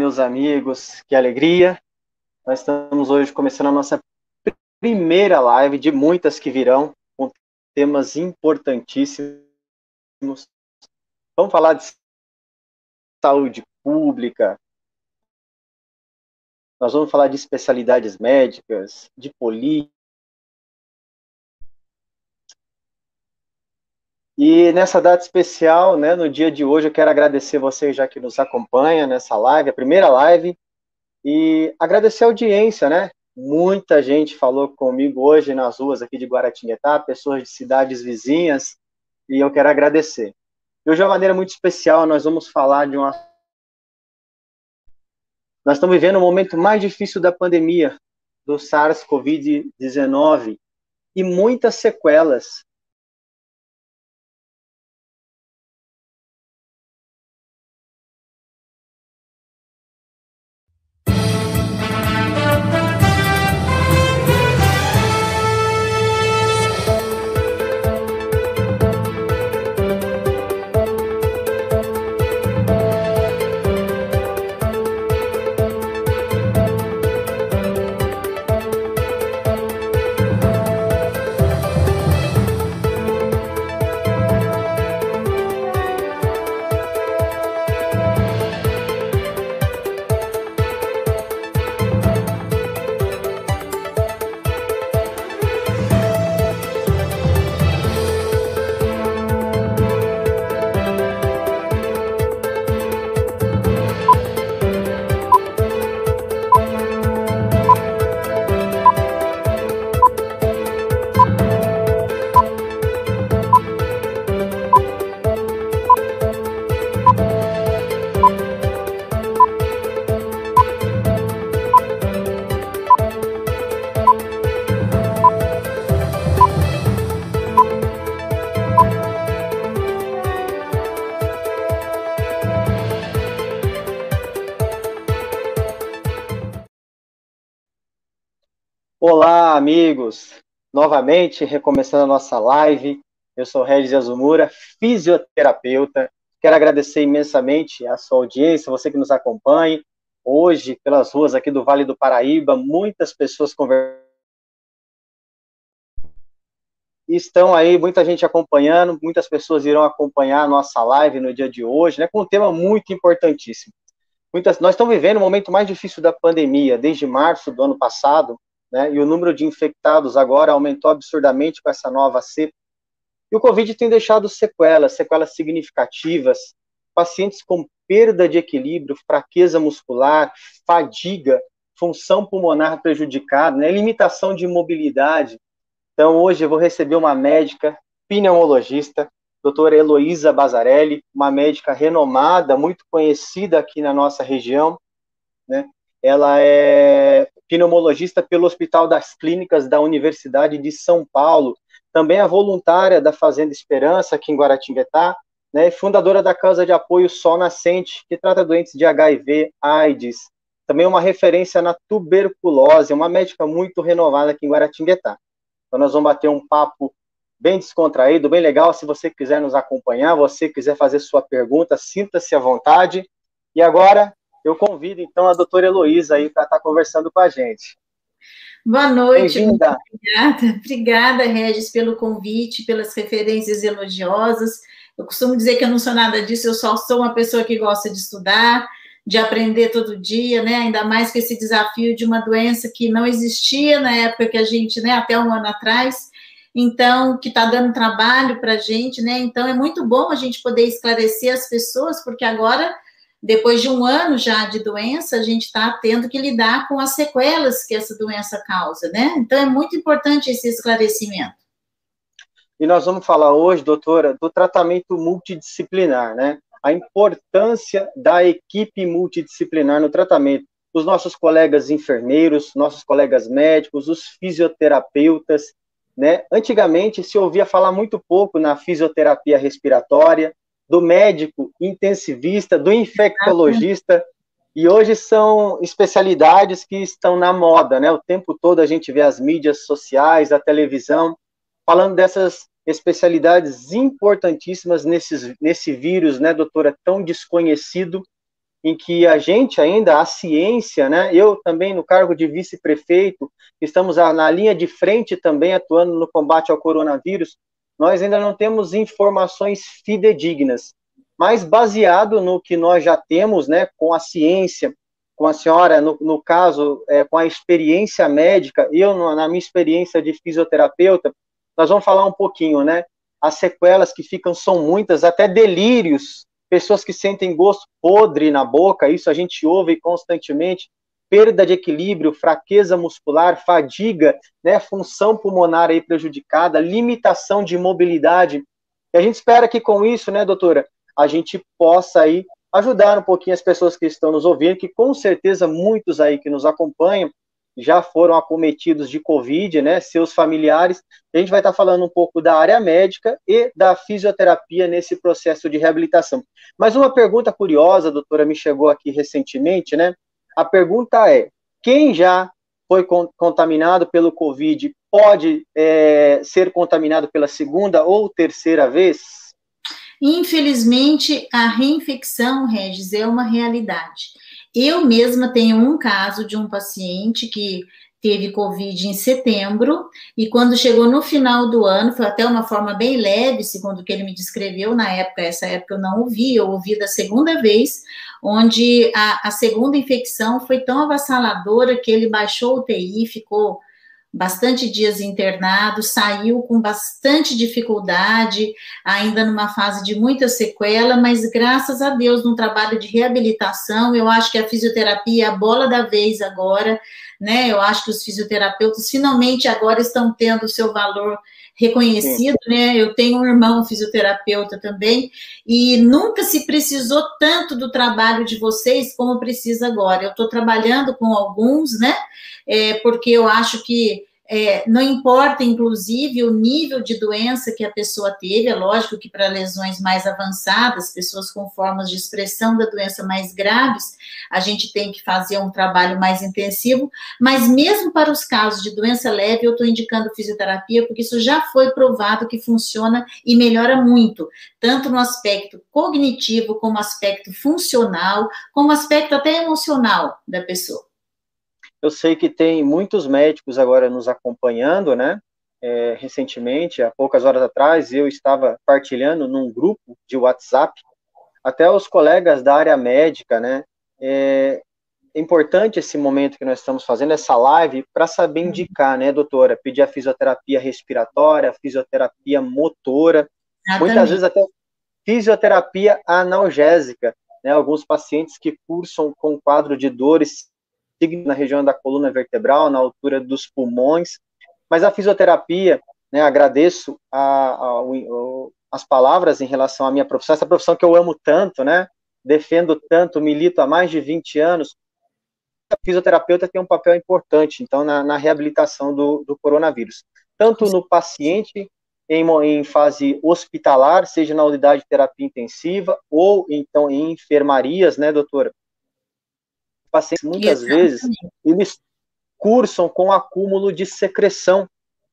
Meus amigos, que alegria! Nós estamos hoje começando a nossa primeira live de muitas que virão, com temas importantíssimos. Vamos falar de saúde pública, nós vamos falar de especialidades médicas, de política. E nessa data especial, né, no dia de hoje, eu quero agradecer vocês já que nos acompanha nessa live, a primeira live, e agradecer a audiência, né? Muita gente falou comigo hoje nas ruas aqui de Guaratinguetá, pessoas de cidades vizinhas, e eu quero agradecer. E hoje, de uma maneira muito especial, nós vamos falar de uma nós estamos vivendo o momento mais difícil da pandemia, do SARS-CoV-19, e muitas sequelas. Amigos! Novamente, recomeçando a nossa live. Eu sou Regis Azumura, fisioterapeuta. Quero agradecer imensamente a sua audiência, você que nos acompanha. Hoje, pelas ruas aqui do Vale do Paraíba, muitas pessoas conversando. Estão aí, muita gente acompanhando, muitas pessoas irão acompanhar a nossa live no dia de hoje, né, com um tema muito importantíssimo. Muitas, nós estamos vivendo o momento mais difícil da pandemia, desde março do ano passado, né? E o número de infectados agora aumentou absurdamente com essa nova cepa. E o Covid tem deixado sequelas, sequelas significativas, pacientes com perda de equilíbrio, fraqueza muscular, fadiga, função pulmonar prejudicada, né? limitação de mobilidade. Então, hoje eu vou receber uma médica pneumologista, doutora Heloísa Bazarelli, uma médica renomada, muito conhecida aqui na nossa região, né? Ela é pneumologista pelo Hospital das Clínicas da Universidade de São Paulo, também é voluntária da Fazenda Esperança, aqui em Guaratinguetá, né, e fundadora da Casa de Apoio Sol Nascente, que trata doentes de HIV, AIDS, também uma referência na tuberculose, uma médica muito renovada aqui em Guaratinguetá. Então nós vamos bater um papo bem descontraído, bem legal, se você quiser nos acompanhar, você quiser fazer sua pergunta, sinta-se à vontade. E agora, eu convido, então, a doutora Heloísa aí para estar tá conversando com a gente. Boa noite, obrigada. Obrigada, Regis, pelo convite, pelas referências elogiosas. Eu costumo dizer que eu não sou nada disso, eu só sou uma pessoa que gosta de estudar, de aprender todo dia, né? Ainda mais com esse desafio de uma doença que não existia na época que a gente, né, até um ano atrás, então, que está dando trabalho para a gente, né? Então, é muito bom a gente poder esclarecer as pessoas, porque agora depois de um ano já de doença, a gente está tendo que lidar com as sequelas que essa doença causa, né? Então é muito importante esse esclarecimento. E nós vamos falar hoje, doutora, do tratamento multidisciplinar, né? A importância da equipe multidisciplinar no tratamento. Os nossos colegas enfermeiros, nossos colegas médicos, os fisioterapeutas, né? Antigamente se ouvia falar muito pouco na fisioterapia respiratória, do médico intensivista, do infectologista, e hoje são especialidades que estão na moda, né? O tempo todo a gente vê as mídias sociais, a televisão, falando dessas especialidades importantíssimas nesses, nesse vírus, né, doutora, tão desconhecido, em que a gente ainda, a ciência, né, eu também no cargo de vice-prefeito, estamos na linha de frente também atuando no combate ao coronavírus, nós ainda não temos informações fidedignas, mas baseado no que nós já temos, né, com a ciência, com a senhora, no, no caso, é, com a experiência médica, eu, na minha experiência de fisioterapeuta, nós vamos falar um pouquinho, né, as sequelas que ficam são muitas, até delírios, pessoas que sentem gosto podre na boca, isso a gente ouve constantemente, perda de equilíbrio, fraqueza muscular, fadiga, né, função pulmonar aí prejudicada, limitação de mobilidade. E a gente espera que com isso, né, doutora, a gente possa aí ajudar um pouquinho as pessoas que estão nos ouvindo, que com certeza muitos aí que nos acompanham já foram acometidos de Covid, né, seus familiares. A gente vai estar falando um pouco da área médica e da fisioterapia nesse processo de reabilitação. Mas uma pergunta curiosa, doutora, me chegou aqui recentemente, né? A pergunta é: quem já foi contaminado pelo Covid pode é, ser contaminado pela segunda ou terceira vez? Infelizmente, a reinfecção, Regis, é uma realidade. Eu mesma tenho um caso de um paciente que teve Covid em setembro, e quando chegou no final do ano, foi até uma forma bem leve, segundo o que ele me descreveu na época, essa época eu não ouvi, eu ouvi da segunda vez, onde a, a segunda infecção foi tão avassaladora que ele baixou o TI, ficou bastante dias internado, saiu com bastante dificuldade, ainda numa fase de muita sequela, mas graças a Deus, no trabalho de reabilitação, eu acho que a fisioterapia é a bola da vez agora, né? Eu acho que os fisioterapeutas finalmente agora estão tendo o seu valor reconhecido, né? Eu tenho um irmão fisioterapeuta também, e nunca se precisou tanto do trabalho de vocês como precisa agora. Eu estou trabalhando com alguns, né? É, porque eu acho que é, não importa, inclusive, o nível de doença que a pessoa teve, é lógico que para lesões mais avançadas, pessoas com formas de expressão da doença mais graves, a gente tem que fazer um trabalho mais intensivo, mas mesmo para os casos de doença leve, eu estou indicando fisioterapia, porque isso já foi provado que funciona e melhora muito, tanto no aspecto cognitivo, como aspecto funcional, como aspecto até emocional da pessoa. Eu sei que tem muitos médicos agora nos acompanhando, né? É, recentemente, há poucas horas atrás, eu estava partilhando num grupo de WhatsApp, até os colegas da área médica, né? É importante esse momento que nós estamos fazendo, essa live, para saber indicar, né, doutora? Pedir a fisioterapia respiratória, a fisioterapia motora, muitas vezes até fisioterapia analgésica, né? Alguns pacientes que cursam com quadro de dores na região da coluna vertebral, na altura dos pulmões. Mas a fisioterapia, né, agradeço a, a, as palavras em relação à minha profissão, essa profissão que eu amo tanto, né, defendo tanto, milito há mais de 20 anos. A fisioterapeuta tem um papel importante, então, na, na reabilitação do, do, coronavírus. Tanto no paciente em, em fase hospitalar, seja na unidade de terapia intensiva, ou então em enfermarias, né, doutora? Pacientes, muitas Exatamente. vezes, eles cursam com acúmulo de secreção,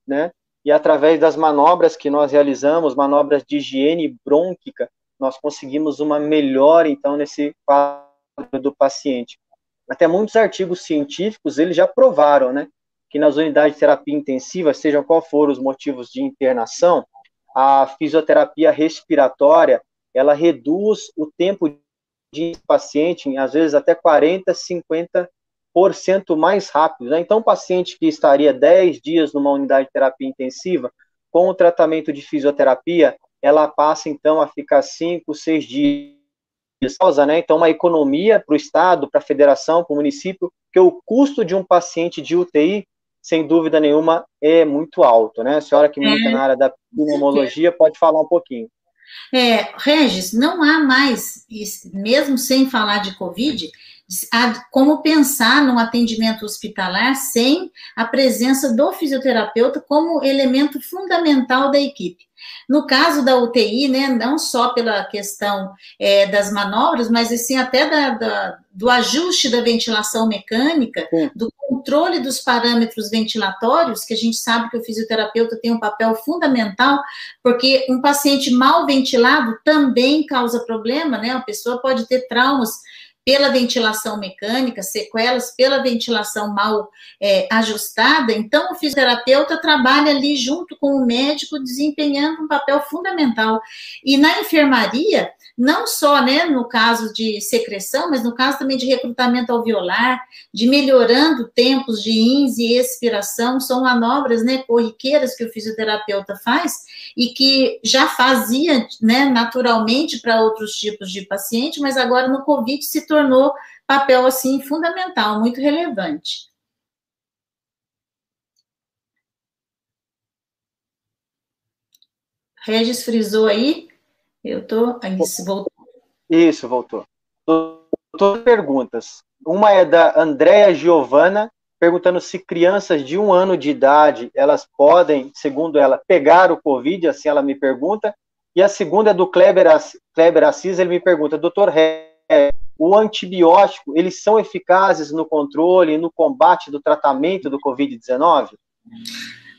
né? E através das manobras que nós realizamos, manobras de higiene brônquica, nós conseguimos uma melhora, então, nesse quadro do paciente. Até muitos artigos científicos, eles já provaram, né? Que nas unidades de terapia intensiva, sejam qual for os motivos de internação, a fisioterapia respiratória, ela reduz o tempo de paciente, às vezes até 40, 50% mais rápido. Né? Então, um paciente que estaria 10 dias numa unidade de terapia intensiva, com o tratamento de fisioterapia, ela passa então a ficar 5, 6 dias. Né? Então, uma economia para o Estado, para a federação, para o município, que o custo de um paciente de UTI, sem dúvida nenhuma, é muito alto. Né? A senhora que milita é. na área da pneumologia pode falar um pouquinho. É, Regis, não há mais, mesmo sem falar de Covid, como pensar num atendimento hospitalar sem a presença do fisioterapeuta como elemento fundamental da equipe. No caso da UTI, né, não só pela questão é, das manobras, mas assim até da, da, do ajuste da ventilação mecânica, Sim. do controle dos parâmetros ventilatórios, que a gente sabe que o fisioterapeuta tem um papel fundamental, porque um paciente mal ventilado também causa problema, né? A pessoa pode ter traumas pela ventilação mecânica, sequelas pela ventilação mal é, ajustada. Então, o fisioterapeuta trabalha ali junto com o médico, desempenhando um papel fundamental. E na enfermaria, não só né, no caso de secreção, mas no caso também de recrutamento alveolar, de melhorando tempos de ins e expiração, são manobras né, corriqueiras que o fisioterapeuta faz e que já fazia né, naturalmente para outros tipos de paciente, mas agora no COVID se tornou papel assim fundamental, muito relevante. Regis frisou aí. Eu tô. Aí, voltou. Isso, voltou. Duas perguntas. Uma é da Andréa Giovana, perguntando se crianças de um ano de idade elas podem, segundo ela, pegar o Covid, assim ela me pergunta. E a segunda é do Kleber, Kleber Assis, ele me pergunta, doutor o antibiótico, eles são eficazes no controle e no combate do tratamento do Covid-19?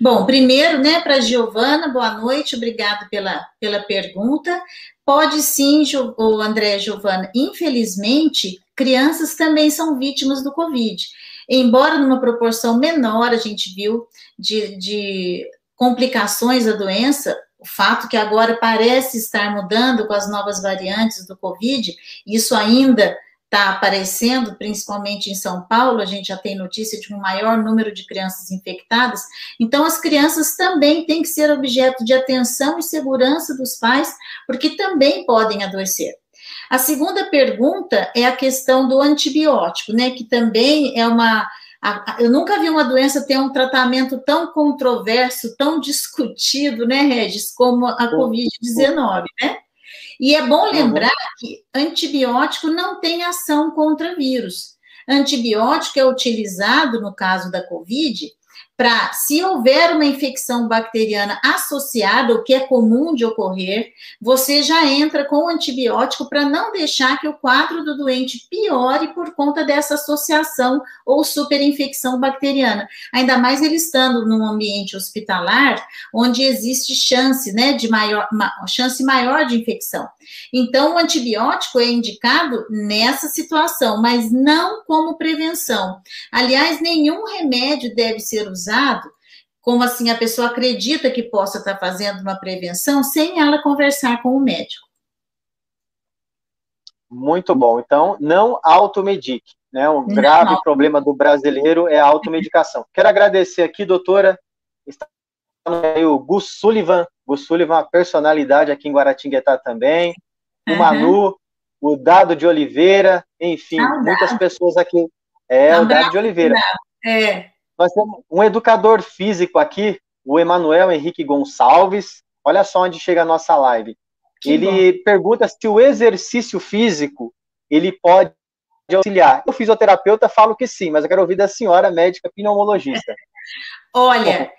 Bom, primeiro, né, para Giovana, boa noite, obrigado pela, pela pergunta. Pode sim, o André Giovana, infelizmente, crianças também são vítimas do Covid. Embora numa proporção menor, a gente viu, de, de complicações da doença, o fato que agora parece estar mudando com as novas variantes do Covid, isso ainda está aparecendo, principalmente em São Paulo, a gente já tem notícia de um maior número de crianças infectadas. Então, as crianças também têm que ser objeto de atenção e segurança dos pais, porque também podem adoecer. A segunda pergunta é a questão do antibiótico, né, que também é uma eu nunca vi uma doença ter um tratamento tão controverso, tão discutido, né, Regis, como a Covid-19, né? E é bom lembrar que antibiótico não tem ação contra vírus. Antibiótico é utilizado, no caso da Covid, para, se houver uma infecção bacteriana associada, o que é comum de ocorrer, você já entra com o antibiótico para não deixar que o quadro do doente piore por conta dessa associação ou superinfecção bacteriana. Ainda mais ele estando num ambiente hospitalar, onde existe chance, né, de maior, chance maior de infecção. Então, o antibiótico é indicado nessa situação, mas não como prevenção. Aliás, nenhum remédio deve ser usado como assim a pessoa acredita que possa estar fazendo uma prevenção sem ela conversar com o médico. Muito bom. Então, não automedique. Né? Um não, grave não. problema do brasileiro é a automedicação. Quero agradecer aqui, doutora. Está aí o Gus Sullivan. Gus Sullivan, uma personalidade aqui em Guaratinguetá também. O uhum. Manu, o Dado de Oliveira, enfim, ah, muitas pessoas aqui. É, o Dado de Oliveira. É. Nós temos um educador físico aqui, o Emanuel Henrique Gonçalves. Olha só onde chega a nossa live. Que ele bom. pergunta se o exercício físico ele pode auxiliar. Eu, fisioterapeuta, falo que sim, mas eu quero ouvir da senhora médica pneumologista. Olha,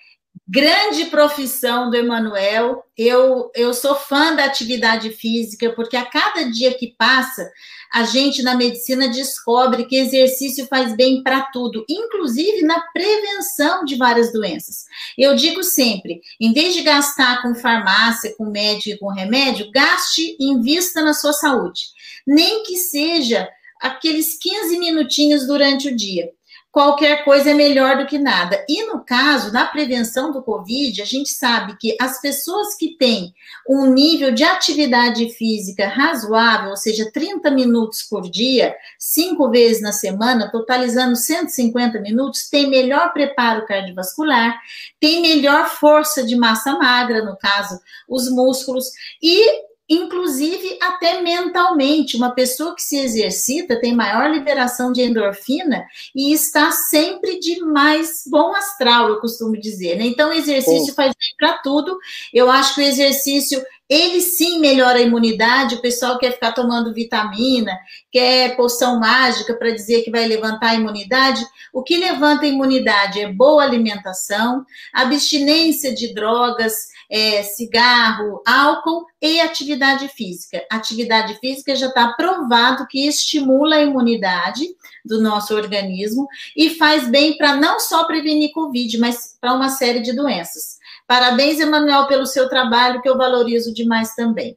grande profissão do Emanuel. Eu, eu sou fã da atividade física, porque a cada dia que passa, a gente na medicina descobre que exercício faz bem para tudo, inclusive na prevenção de várias doenças. Eu digo sempre, em vez de gastar com farmácia, com médico e com remédio, gaste e invista na sua saúde. Nem que seja aqueles 15 minutinhos durante o dia qualquer coisa é melhor do que nada. E no caso, na prevenção do Covid, a gente sabe que as pessoas que têm um nível de atividade física razoável, ou seja, 30 minutos por dia, cinco vezes na semana, totalizando 150 minutos, têm melhor preparo cardiovascular, têm melhor força de massa magra, no caso, os músculos, e inclusive até mentalmente. Uma pessoa que se exercita tem maior liberação de endorfina e está sempre de mais bom astral, eu costumo dizer. Né? Então, o exercício faz bem para tudo. Eu acho que o exercício ele sim melhora a imunidade. O pessoal quer ficar tomando vitamina, quer poção mágica para dizer que vai levantar a imunidade. O que levanta a imunidade é boa alimentação, abstinência de drogas, é, cigarro, álcool e atividade física. Atividade física já está provado que estimula a imunidade do nosso organismo e faz bem para não só prevenir Covid, mas para uma série de doenças. Parabéns, Emanuel, pelo seu trabalho, que eu valorizo demais também.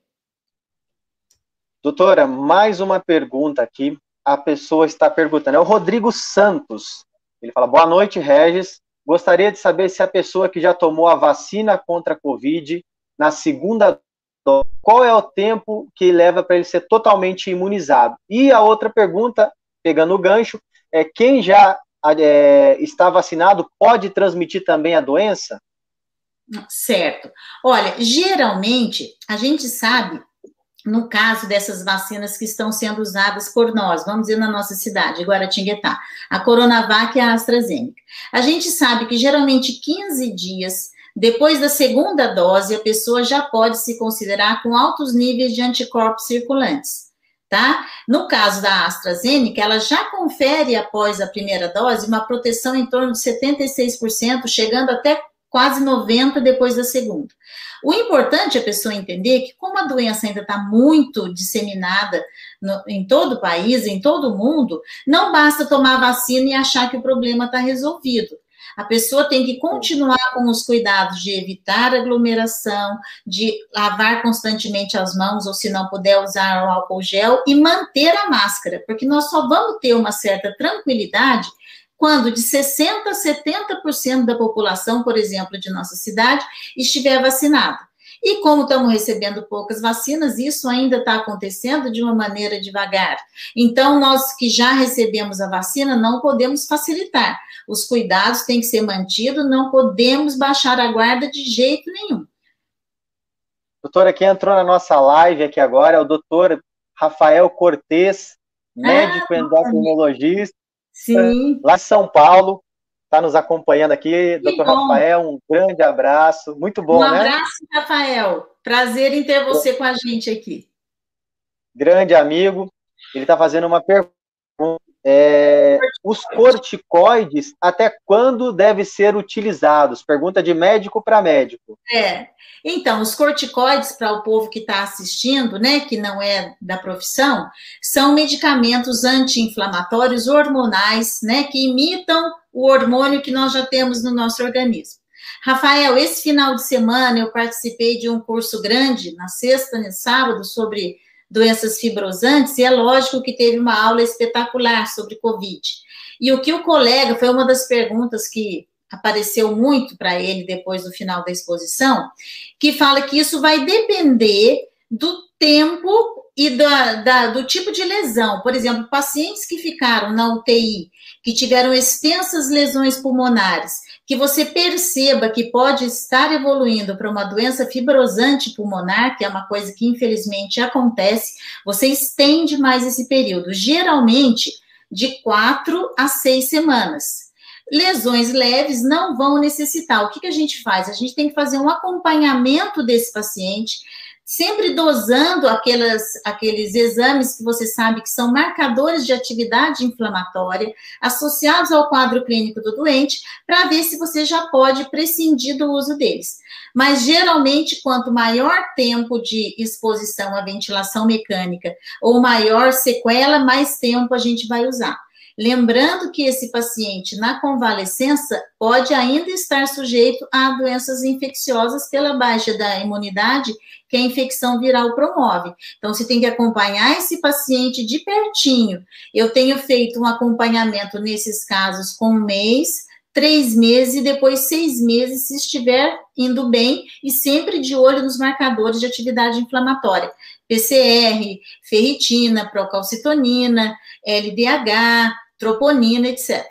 Doutora, mais uma pergunta aqui. a pessoa está perguntando. É o Rodrigo Santos. Ele fala: Boa noite, Regis. Gostaria de saber se a pessoa que já tomou a vacina contra a Covid na segunda dose, qual é o tempo que leva para ele ser totalmente imunizado? E a outra pergunta, pegando o gancho, é quem já é, está vacinado pode transmitir também a doença? Certo. Olha, geralmente a gente sabe no caso dessas vacinas que estão sendo usadas por nós, vamos dizer na nossa cidade, Guaratinguetá, a Coronavac e a AstraZeneca. A gente sabe que geralmente 15 dias depois da segunda dose, a pessoa já pode se considerar com altos níveis de anticorpos circulantes, tá? No caso da AstraZeneca, ela já confere após a primeira dose uma proteção em torno de 76%, chegando até quase 90% depois da segunda. O importante é a pessoa entender que, como a doença ainda está muito disseminada no, em todo o país, em todo o mundo, não basta tomar vacina e achar que o problema está resolvido. A pessoa tem que continuar com os cuidados de evitar aglomeração, de lavar constantemente as mãos, ou se não puder usar o álcool gel, e manter a máscara, porque nós só vamos ter uma certa tranquilidade quando de 60% a 70% da população, por exemplo, de nossa cidade, estiver vacinada. E como estamos recebendo poucas vacinas, isso ainda está acontecendo de uma maneira devagar. Então, nós que já recebemos a vacina, não podemos facilitar. Os cuidados têm que ser mantidos, não podemos baixar a guarda de jeito nenhum. Doutora, quem entrou na nossa live aqui agora é o doutor Rafael Cortes, médico ah, endocrinologista, Sim. Lá em São Paulo, está nos acompanhando aqui. Que Doutor bom. Rafael, um grande abraço. Muito bom, um né? Um abraço, Rafael. Prazer em ter você com a gente aqui. Grande amigo. Ele está fazendo uma pergunta. É, os corticoides, até quando devem ser utilizados? Pergunta de médico para médico. É. Então, os corticoides, para o povo que está assistindo, né, que não é da profissão, são medicamentos anti-inflamatórios hormonais, né, que imitam o hormônio que nós já temos no nosso organismo. Rafael, esse final de semana eu participei de um curso grande, na sexta e sábado, sobre doenças fibrosantes, e é lógico que teve uma aula espetacular sobre Covid. E o que o colega, foi uma das perguntas que apareceu muito para ele depois do final da exposição, que fala que isso vai depender do tempo e da, da, do tipo de lesão. Por exemplo, pacientes que ficaram na UTI, que tiveram extensas lesões pulmonares, que você perceba que pode estar evoluindo para uma doença fibrosante pulmonar, que é uma coisa que infelizmente acontece, você estende mais esse período, geralmente de quatro a seis semanas. Lesões leves não vão necessitar. O que, que a gente faz? A gente tem que fazer um acompanhamento desse paciente, sempre dosando aquelas, aqueles exames que você sabe que são marcadores de atividade inflamatória associados ao quadro clínico do doente, para ver se você já pode prescindir do uso deles. Mas geralmente, quanto maior tempo de exposição à ventilação mecânica ou maior sequela, mais tempo a gente vai usar. Lembrando que esse paciente, na convalescença, pode ainda estar sujeito a doenças infecciosas pela baixa da imunidade que a infecção viral promove. Então, você tem que acompanhar esse paciente de pertinho. Eu tenho feito um acompanhamento nesses casos com um mês, três meses e depois seis meses, se estiver indo bem, e sempre de olho nos marcadores de atividade inflamatória. PCR, ferritina, procalcitonina, LDH, troponina, etc.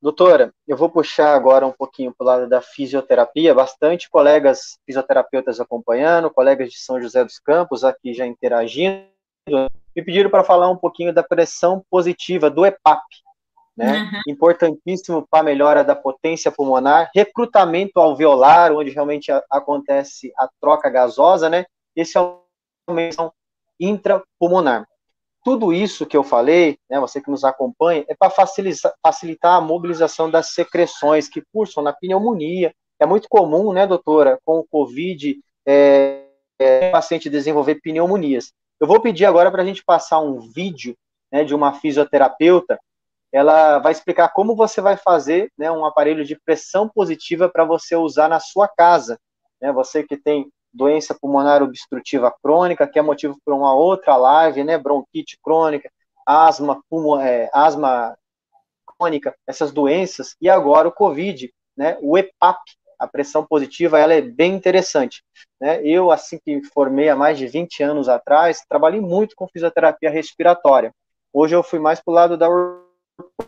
Doutora, eu vou puxar agora um pouquinho para o lado da fisioterapia, bastante colegas fisioterapeutas acompanhando, colegas de São José dos Campos aqui já interagindo, me pediram para falar um pouquinho da pressão positiva do EPAP, né? Uhum. Importantíssimo para a melhora da potência pulmonar, recrutamento alveolar, onde realmente a, acontece a troca gasosa, né? Esse é o intrapulmonar tudo isso que eu falei, né, você que nos acompanha, é para facilitar, facilitar a mobilização das secreções que cursam na pneumonia. É muito comum, né, doutora, com o Covid, é, é, o paciente desenvolver pneumonias. Eu vou pedir agora para a gente passar um vídeo né, de uma fisioterapeuta. Ela vai explicar como você vai fazer né, um aparelho de pressão positiva para você usar na sua casa. Né, você que tem doença pulmonar obstrutiva crônica, que é motivo para uma outra live, né? Bronquite crônica, asma, pulmo, é, asma crônica, essas doenças, e agora o COVID, né? O EPAP, a pressão positiva, ela é bem interessante. Né? Eu, assim que formei há mais de 20 anos atrás, trabalhei muito com fisioterapia respiratória. Hoje eu fui mais para o lado da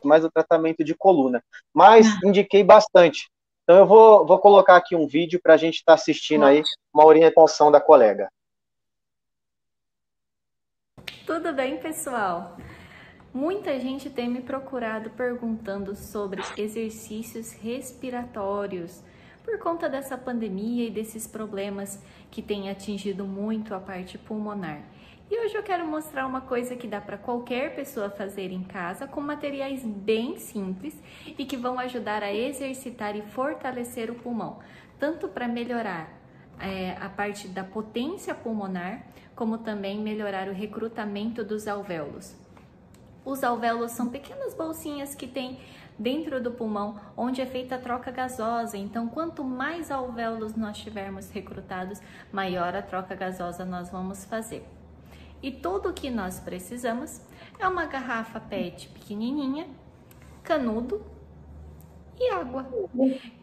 mais do tratamento de coluna, mas ah. indiquei bastante. Então eu vou, vou colocar aqui um vídeo para a gente estar tá assistindo aí uma orientação da colega. Tudo bem, pessoal? Muita gente tem me procurado perguntando sobre exercícios respiratórios por conta dessa pandemia e desses problemas que têm atingido muito a parte pulmonar. E hoje eu quero mostrar uma coisa que dá para qualquer pessoa fazer em casa com materiais bem simples e que vão ajudar a exercitar e fortalecer o pulmão, tanto para melhorar é, a parte da potência pulmonar, como também melhorar o recrutamento dos alvéolos. Os alvéolos são pequenas bolsinhas que tem dentro do pulmão, onde é feita a troca gasosa. Então, quanto mais alvéolos nós tivermos recrutados, maior a troca gasosa nós vamos fazer. E tudo o que nós precisamos é uma garrafa PET pequenininha, canudo e água.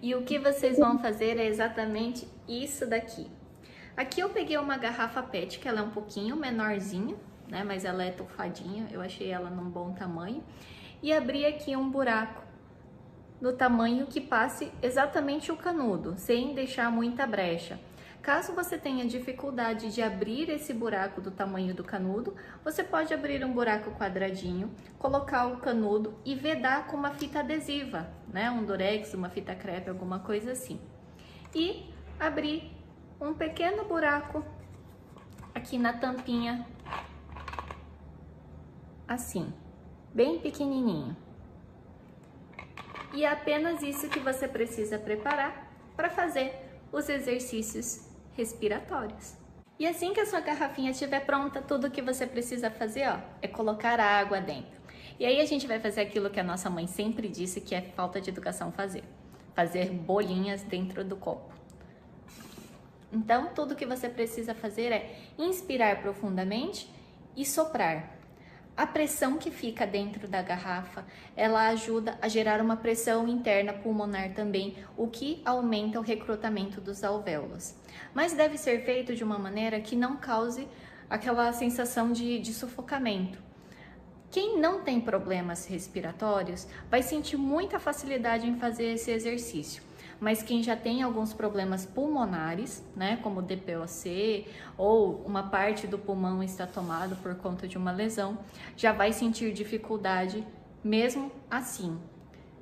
E o que vocês vão fazer é exatamente isso daqui. Aqui eu peguei uma garrafa PET, que ela é um pouquinho menorzinha, né? Mas ela é tufadinha, eu achei ela num bom tamanho. E abri aqui um buraco no tamanho que passe exatamente o canudo, sem deixar muita brecha. Caso você tenha dificuldade de abrir esse buraco do tamanho do canudo, você pode abrir um buraco quadradinho, colocar o canudo e vedar com uma fita adesiva, né? Um durex, uma fita crepe, alguma coisa assim. E abrir um pequeno buraco aqui na tampinha, assim, bem pequenininho. E é apenas isso que você precisa preparar para fazer os exercícios respiratórios. E assim que a sua garrafinha estiver pronta, tudo que você precisa fazer ó, é colocar a água dentro. E aí a gente vai fazer aquilo que a nossa mãe sempre disse que é falta de educação fazer. Fazer bolinhas dentro do copo. Então, tudo que você precisa fazer é inspirar profundamente e soprar. A pressão que fica dentro da garrafa, ela ajuda a gerar uma pressão interna pulmonar também, o que aumenta o recrutamento dos alvéolos. Mas deve ser feito de uma maneira que não cause aquela sensação de, de sufocamento. Quem não tem problemas respiratórios vai sentir muita facilidade em fazer esse exercício mas quem já tem alguns problemas pulmonares, né, como DPOC ou uma parte do pulmão está tomado por conta de uma lesão, já vai sentir dificuldade mesmo assim.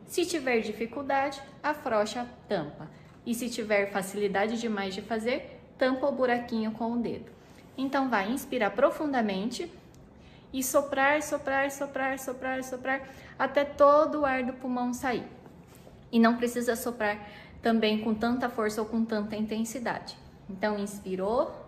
Se tiver dificuldade, afrouxa a tampa. E se tiver facilidade demais de fazer, tampa o buraquinho com o dedo. Então vai inspirar profundamente e soprar, soprar, soprar, soprar, soprar até todo o ar do pulmão sair. E não precisa soprar também com tanta força ou com tanta intensidade. Então, inspirou,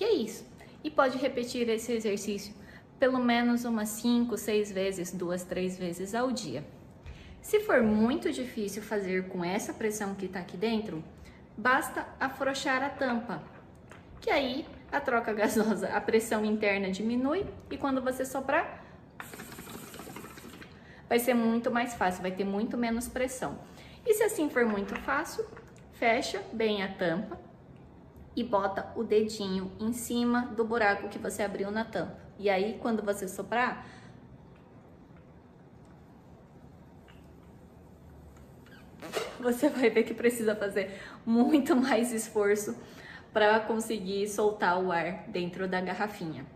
E é isso. E pode repetir esse exercício pelo menos umas 5, 6 vezes, duas, três vezes ao dia. Se for muito difícil fazer com essa pressão que está aqui dentro, basta afrouxar a tampa, que aí a troca gasosa, a pressão interna diminui e quando você soprar, vai ser muito mais fácil, vai ter muito menos pressão. E se assim for muito fácil, fecha bem a tampa, e bota o dedinho em cima do buraco que você abriu na tampa. E aí, quando você soprar, você vai ver que precisa fazer muito mais esforço para conseguir soltar o ar dentro da garrafinha.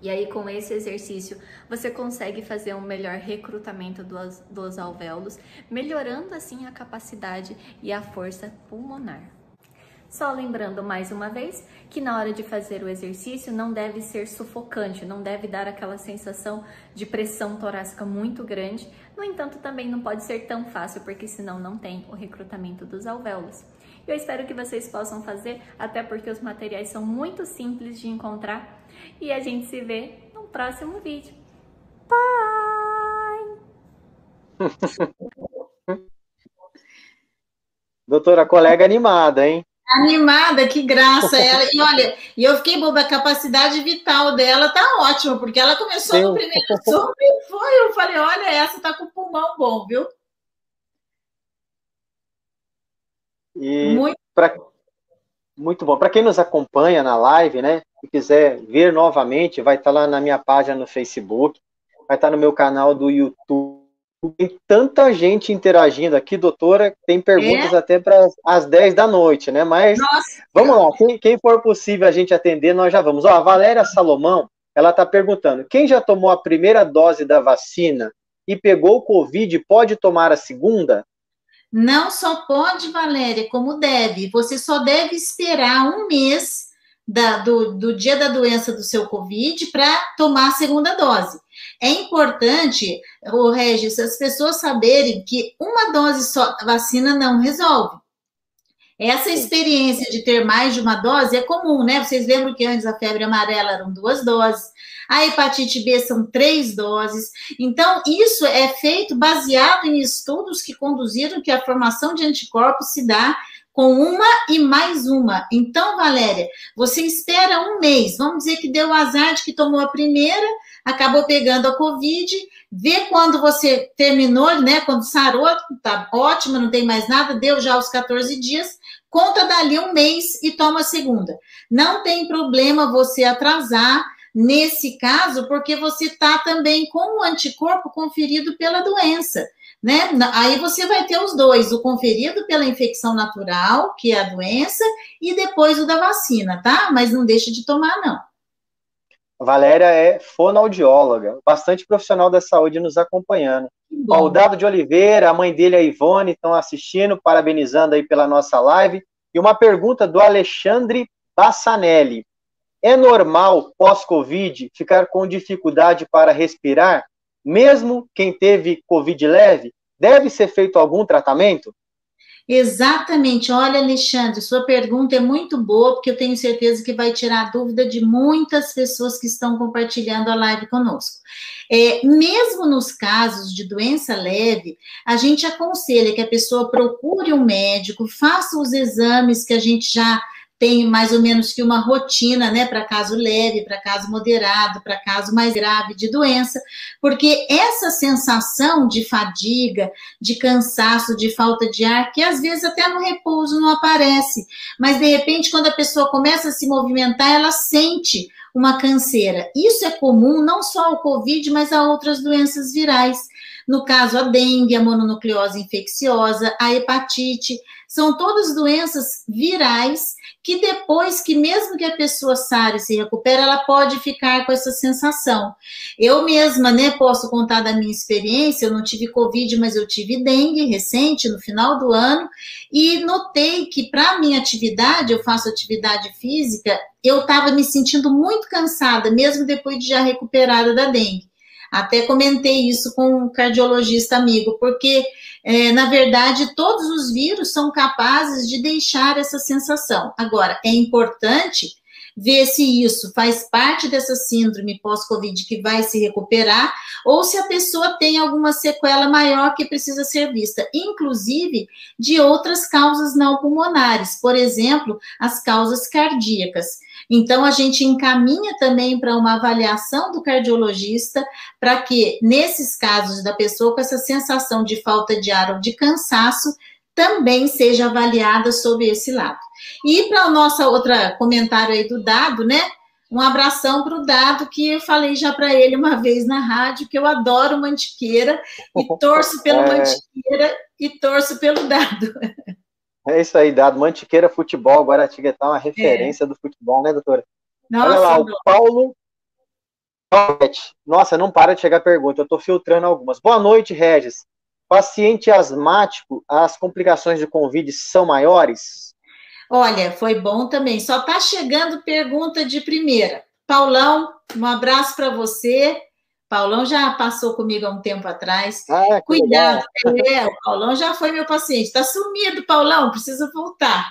E aí, com esse exercício, você consegue fazer um melhor recrutamento dos, dos alvéolos, melhorando assim a capacidade e a força pulmonar. Só lembrando mais uma vez que na hora de fazer o exercício não deve ser sufocante, não deve dar aquela sensação de pressão torácica muito grande. No entanto, também não pode ser tão fácil, porque senão não tem o recrutamento dos alvéolos. Eu espero que vocês possam fazer, até porque os materiais são muito simples de encontrar. E a gente se vê no próximo vídeo. Bye! Doutora, colega animada, hein? Animada, que graça ela. E olha, e eu fiquei boba, a capacidade vital dela tá ótima, porque ela começou no primeiro sopro e foi. Eu falei, olha, essa tá com o pulmão bom, viu? E muito, pra, muito bom. Para quem nos acompanha na live, né? Se quiser ver novamente, vai estar tá lá na minha página no Facebook, vai estar tá no meu canal do YouTube tem tanta gente interagindo aqui, doutora, tem perguntas é? até para as 10 da noite, né? Mas Nossa. vamos lá, quem, quem, for possível a gente atender, nós já vamos. Ó, a Valéria Salomão, ela está perguntando: quem já tomou a primeira dose da vacina e pegou o Covid, pode tomar a segunda? Não só pode, Valéria, como deve. Você só deve esperar um mês da, do, do dia da doença do seu Covid para tomar a segunda dose. É importante, o Regis, as pessoas saberem que uma dose só da vacina não resolve. Essa experiência de ter mais de uma dose é comum, né? Vocês lembram que antes a febre amarela eram duas doses, a hepatite B são três doses. Então, isso é feito baseado em estudos que conduziram que a formação de anticorpos se dá com uma e mais uma. Então, Valéria, você espera um mês. Vamos dizer que deu o azar de que tomou a primeira, acabou pegando a Covid, vê quando você terminou, né? Quando sarou, tá ótimo, não tem mais nada, deu já os 14 dias, conta dali um mês e toma a segunda. Não tem problema você atrasar nesse caso, porque você está também com o anticorpo conferido pela doença né? Aí você vai ter os dois, o conferido pela infecção natural, que é a doença, e depois o da vacina, tá? Mas não deixa de tomar, não. Valéria é fonoaudióloga, bastante profissional da saúde nos acompanhando. Ó, o Dado de Oliveira, a mãe dele, a Ivone, estão assistindo, parabenizando aí pela nossa live. E uma pergunta do Alexandre Bassanelli. É normal, pós-Covid, ficar com dificuldade para respirar? mesmo quem teve Covid leve, deve ser feito algum tratamento? Exatamente. Olha, Alexandre, sua pergunta é muito boa, porque eu tenho certeza que vai tirar dúvida de muitas pessoas que estão compartilhando a live conosco. É, mesmo nos casos de doença leve, a gente aconselha que a pessoa procure um médico, faça os exames que a gente já tem mais ou menos que uma rotina, né, para caso leve, para caso moderado, para caso mais grave de doença, porque essa sensação de fadiga, de cansaço, de falta de ar, que às vezes até no repouso não aparece, mas de repente quando a pessoa começa a se movimentar, ela sente uma canseira. Isso é comum não só ao COVID, mas a outras doenças virais. No caso, a dengue, a mononucleose infecciosa, a hepatite, são todas doenças virais que depois que mesmo que a pessoa sare e se recupera, ela pode ficar com essa sensação. Eu mesma, né, posso contar da minha experiência, eu não tive covid, mas eu tive dengue recente no final do ano e notei que para minha atividade, eu faço atividade física, eu estava me sentindo muito cansada, mesmo depois de já recuperada da dengue. Até comentei isso com um cardiologista amigo, porque é, na verdade, todos os vírus são capazes de deixar essa sensação. Agora, é importante ver se isso faz parte dessa síndrome pós-Covid que vai se recuperar, ou se a pessoa tem alguma sequela maior que precisa ser vista, inclusive de outras causas não pulmonares, por exemplo, as causas cardíacas. Então, a gente encaminha também para uma avaliação do cardiologista, para que, nesses casos da pessoa com essa sensação de falta de ar ou de cansaço, também seja avaliada sobre esse lado. E para o nosso outro comentário aí do dado, né? Um abração para o Dado, que eu falei já para ele uma vez na rádio, que eu adoro Mantiqueira e torço pelo é... Mantiqueira e torço pelo Dado. É isso aí, dado. Mantiqueira Futebol, Guaratinguetá, uma referência é. do futebol, né, doutora? Nossa, Olha lá, o Paulo. Nossa, não para de chegar pergunta, eu estou filtrando algumas. Boa noite, Regis. Paciente asmático, as complicações de Covid são maiores? Olha, foi bom também. Só está chegando pergunta de primeira. Paulão, um abraço para você. Paulão já passou comigo há um tempo atrás. Ah, Cuidado, é, o Paulão já foi meu paciente. Está sumido, Paulão, precisa voltar.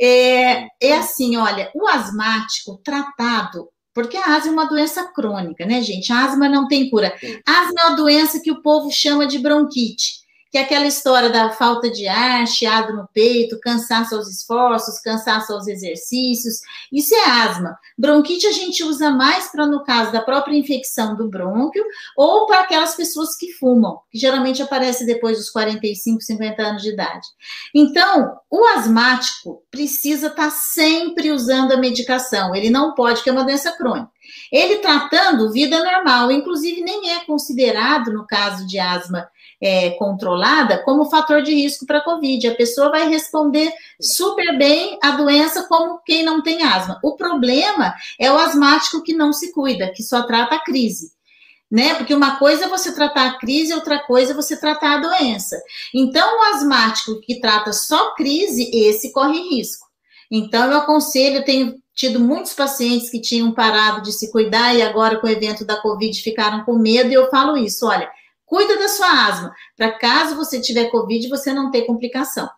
É, é assim, olha, o asmático tratado, porque a asma é uma doença crônica, né, gente? A asma não tem cura. A asma é uma doença que o povo chama de bronquite que é aquela história da falta de ar, chiado no peito, cansaço aos esforços, cansaço aos exercícios, isso é asma. Bronquite a gente usa mais para, no caso da própria infecção do brônquio, ou para aquelas pessoas que fumam, que geralmente aparece depois dos 45, 50 anos de idade. Então, o asmático precisa estar tá sempre usando a medicação, ele não pode, porque é uma doença crônica. Ele tratando vida normal, inclusive nem é considerado, no caso de asma é, controlada como fator de risco para a Covid. A pessoa vai responder super bem à doença como quem não tem asma. O problema é o asmático que não se cuida, que só trata a crise. Né? Porque uma coisa é você tratar a crise, outra coisa é você tratar a doença. Então, o asmático que trata só crise, esse corre risco. Então, eu aconselho, eu tenho tido muitos pacientes que tinham parado de se cuidar e agora com o evento da Covid ficaram com medo, e eu falo isso, olha, Cuida da sua asma, para caso você tiver Covid, você não ter complicação.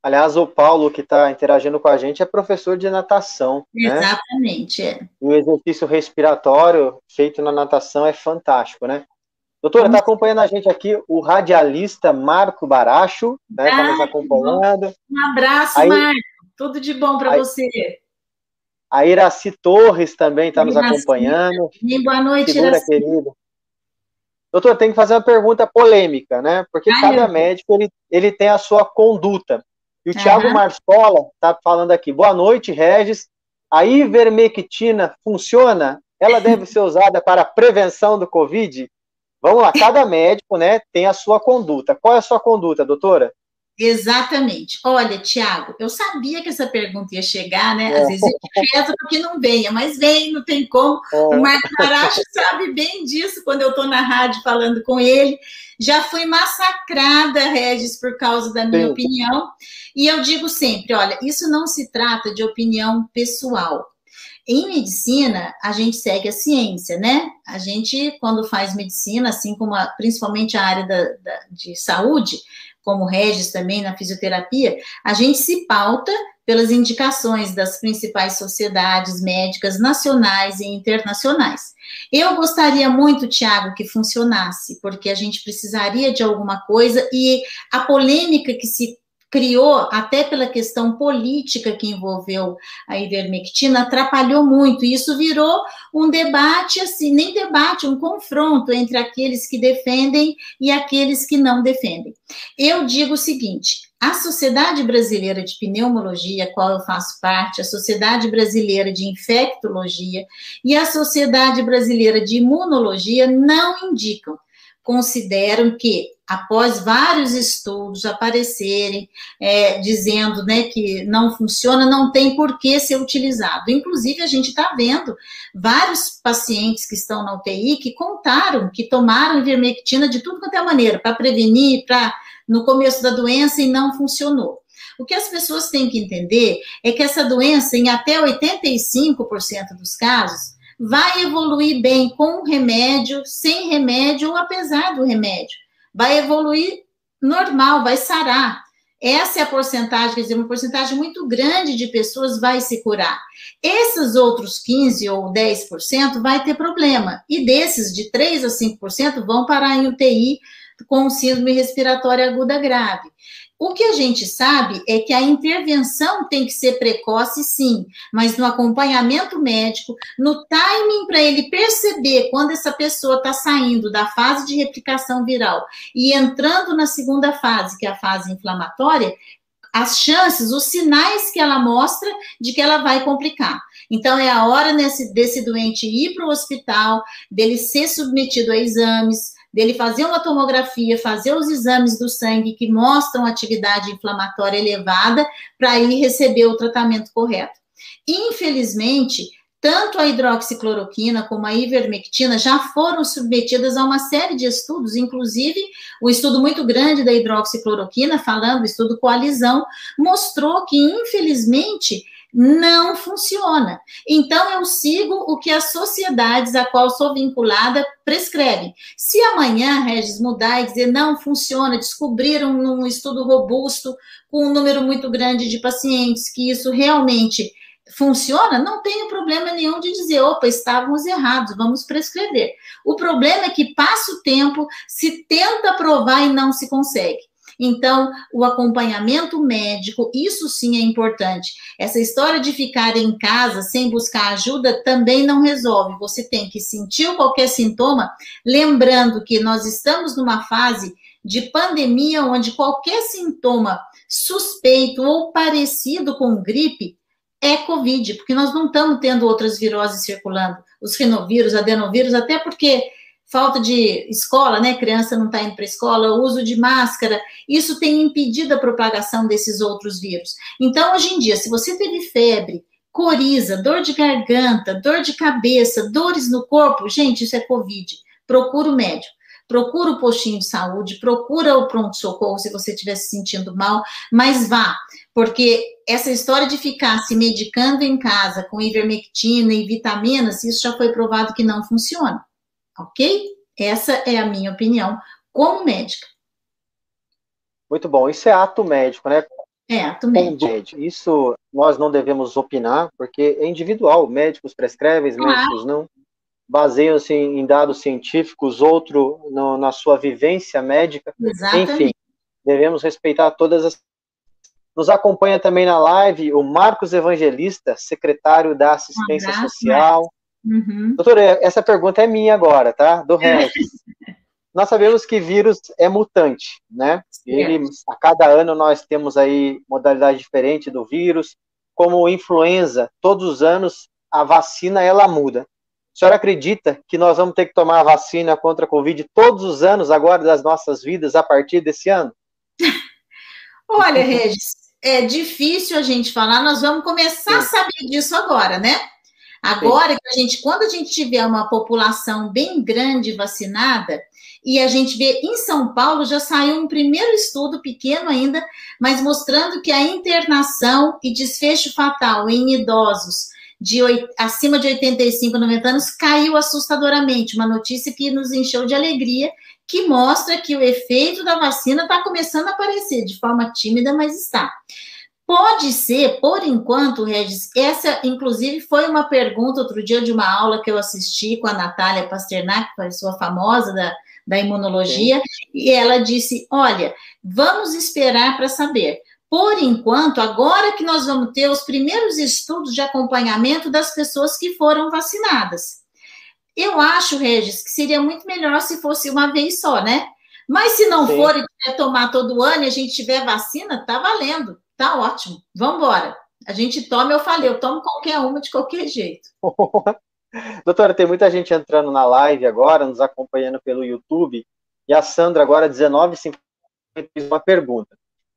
Aliás, o Paulo, que está interagindo com a gente, é professor de natação. Né? Exatamente, né? é. E o exercício respiratório feito na natação é fantástico, né? Doutora, está acompanhando a gente aqui o radialista Marco Baracho, né? Está nos acompanhando. Um abraço, aí, Marco. Tudo de bom para você. A Iraci Torres também está nos acompanhando. boa noite, Iraci. querida. Doutor, tem que fazer uma pergunta polêmica, né? Porque Ai, cada médico ele, ele tem a sua conduta. E o uhum. Tiago Marsola está falando aqui. Boa noite, Regis. A ivermectina funciona? Ela deve ser usada para prevenção do Covid? Vamos lá, cada médico, né, tem a sua conduta. Qual é a sua conduta, doutora? Exatamente. Olha, Tiago, eu sabia que essa pergunta ia chegar, né? Às é. vezes a gente reza para que não venha, mas vem, não tem como. É. O Marco Maracho sabe bem disso quando eu estou na rádio falando com ele. Já fui massacrada, Regis, por causa da minha Sim. opinião. E eu digo sempre: olha, isso não se trata de opinião pessoal. Em medicina, a gente segue a ciência, né? A gente, quando faz medicina, assim como a, principalmente a área da, da, de saúde, como Regis também na fisioterapia, a gente se pauta pelas indicações das principais sociedades médicas nacionais e internacionais. Eu gostaria muito, Tiago, que funcionasse, porque a gente precisaria de alguma coisa e a polêmica que se criou, até pela questão política que envolveu a ivermectina, atrapalhou muito. E isso virou um debate, assim, nem debate, um confronto entre aqueles que defendem e aqueles que não defendem. Eu digo o seguinte: a Sociedade Brasileira de Pneumologia, qual eu faço parte, a Sociedade Brasileira de Infectologia e a Sociedade Brasileira de Imunologia não indicam consideram que, após vários estudos aparecerem é, dizendo né, que não funciona, não tem por que ser utilizado. Inclusive, a gente está vendo vários pacientes que estão na UTI que contaram que tomaram ivermectina de tudo quanto é maneira, para prevenir, para no começo da doença e não funcionou. O que as pessoas têm que entender é que essa doença, em até 85% dos casos, vai evoluir bem com remédio, sem remédio ou apesar do remédio. Vai evoluir normal, vai sarar. Essa é a porcentagem, quer dizer, uma porcentagem muito grande de pessoas vai se curar. Esses outros 15 ou 10% vai ter problema. E desses, de 3 a 5%, vão parar em UTI com síndrome respiratória aguda grave. O que a gente sabe é que a intervenção tem que ser precoce, sim, mas no acompanhamento médico, no timing para ele perceber quando essa pessoa está saindo da fase de replicação viral e entrando na segunda fase, que é a fase inflamatória, as chances, os sinais que ela mostra de que ela vai complicar. Então, é a hora nesse, desse doente ir para o hospital, dele ser submetido a exames, dele fazer uma tomografia, fazer os exames do sangue que mostram atividade inflamatória elevada para ir receber o tratamento correto. Infelizmente, tanto a hidroxicloroquina como a ivermectina já foram submetidas a uma série de estudos, inclusive o estudo muito grande da hidroxicloroquina, falando, estudo coalizão, mostrou que, infelizmente, não funciona. Então, eu sigo o que as sociedades a qual sou vinculada prescrevem. Se amanhã, Regis, mudar e dizer não funciona, descobriram num estudo robusto, com um número muito grande de pacientes, que isso realmente funciona, não tenho problema nenhum de dizer, opa, estávamos errados, vamos prescrever. O problema é que passa o tempo, se tenta provar e não se consegue. Então, o acompanhamento médico, isso sim é importante. Essa história de ficar em casa sem buscar ajuda também não resolve. Você tem que sentir qualquer sintoma, lembrando que nós estamos numa fase de pandemia onde qualquer sintoma suspeito ou parecido com gripe é Covid, porque nós não estamos tendo outras viroses circulando, os rinovírus, adenovírus, até porque falta de escola, né? Criança não está indo para a escola, uso de máscara, isso tem impedido a propagação desses outros vírus. Então, hoje em dia, se você teve febre, coriza, dor de garganta, dor de cabeça, dores no corpo, gente, isso é Covid. Procura o médico procura o postinho de saúde, procura o pronto-socorro se você estiver se sentindo mal, mas vá, porque essa história de ficar se medicando em casa com ivermectina e vitaminas, isso já foi provado que não funciona, ok? Essa é a minha opinião como médica. Muito bom, isso é ato médico, né? É, ato médico. Isso nós não devemos opinar, porque é individual, médicos prescrevem, claro. médicos não baseiam-se em dados científicos, outro no, na sua vivência médica. Exatamente. Enfim, devemos respeitar todas as. Nos acompanha também na live o Marcos Evangelista, secretário da Assistência um Social. Uhum. Doutora, essa pergunta é minha agora, tá? Do Regis. nós sabemos que vírus é mutante, né? Ele, a cada ano nós temos aí modalidade diferente do vírus, como influenza, todos os anos a vacina ela muda. A senhora acredita que nós vamos ter que tomar a vacina contra a Covid todos os anos agora das nossas vidas a partir desse ano? Olha, Regis, é difícil a gente falar, nós vamos começar Sim. a saber disso agora, né? Agora que a gente, quando a gente tiver uma população bem grande vacinada, e a gente vê em São Paulo já saiu um primeiro estudo pequeno ainda, mas mostrando que a internação e desfecho fatal em idosos de acima de 85, 90 anos caiu assustadoramente. Uma notícia que nos encheu de alegria, que mostra que o efeito da vacina está começando a aparecer de forma tímida, mas está. Pode ser, por enquanto, Regis, essa inclusive foi uma pergunta outro dia de uma aula que eu assisti com a Natália Pasternak, que sua famosa da, da imunologia, Sim. e ela disse: Olha, vamos esperar para saber. Por enquanto, agora que nós vamos ter os primeiros estudos de acompanhamento das pessoas que foram vacinadas. Eu acho, Regis, que seria muito melhor se fosse uma vez só, né? Mas se não Sim. for e tiver tomar todo ano e a gente tiver vacina, tá valendo, tá ótimo. Vamos embora. A gente toma, eu falei, eu tomo qualquer uma de qualquer jeito. Doutora, tem muita gente entrando na live agora, nos acompanhando pelo YouTube, e a Sandra agora, 19h50, fez uma pergunta.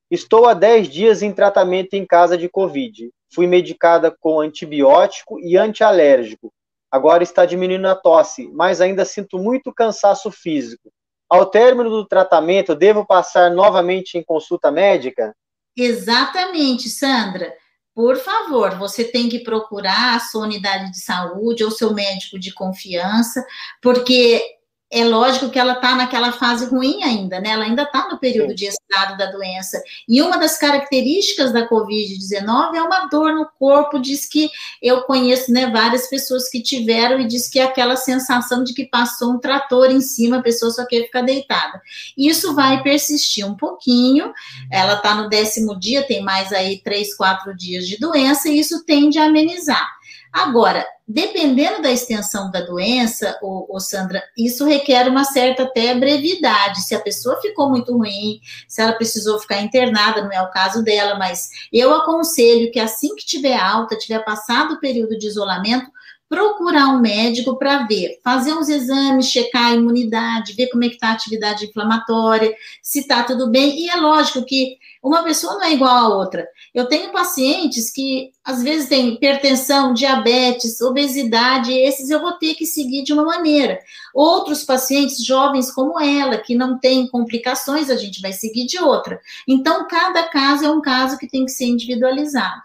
Estou há 10 dias em tratamento em casa de Covid. Fui medicada com antibiótico e antialérgico. Agora está diminuindo a tosse, mas ainda sinto muito cansaço físico. Ao término do tratamento, devo passar novamente em consulta médica? Exatamente, Sandra. Por favor, você tem que procurar a sua unidade de saúde ou seu médico de confiança, porque é lógico que ela está naquela fase ruim ainda, né? Ela ainda está no período Sim. de estado da doença. E uma das características da Covid-19 é uma dor no corpo. Diz que eu conheço né, várias pessoas que tiveram e diz que é aquela sensação de que passou um trator em cima, a pessoa só quer ficar deitada. Isso vai persistir um pouquinho. Ela está no décimo dia, tem mais aí três, quatro dias de doença, e isso tende a amenizar. Agora, dependendo da extensão da doença, ô, Sandra, isso requer uma certa até brevidade. Se a pessoa ficou muito ruim, se ela precisou ficar internada, não é o caso dela, mas eu aconselho que assim que tiver alta, tiver passado o período de isolamento, procurar um médico para ver, fazer uns exames, checar a imunidade, ver como é que está a atividade inflamatória, se está tudo bem. E é lógico que uma pessoa não é igual a outra. Eu tenho pacientes que às vezes têm hipertensão, diabetes, obesidade, esses eu vou ter que seguir de uma maneira. Outros pacientes jovens como ela, que não têm complicações, a gente vai seguir de outra. Então, cada caso é um caso que tem que ser individualizado.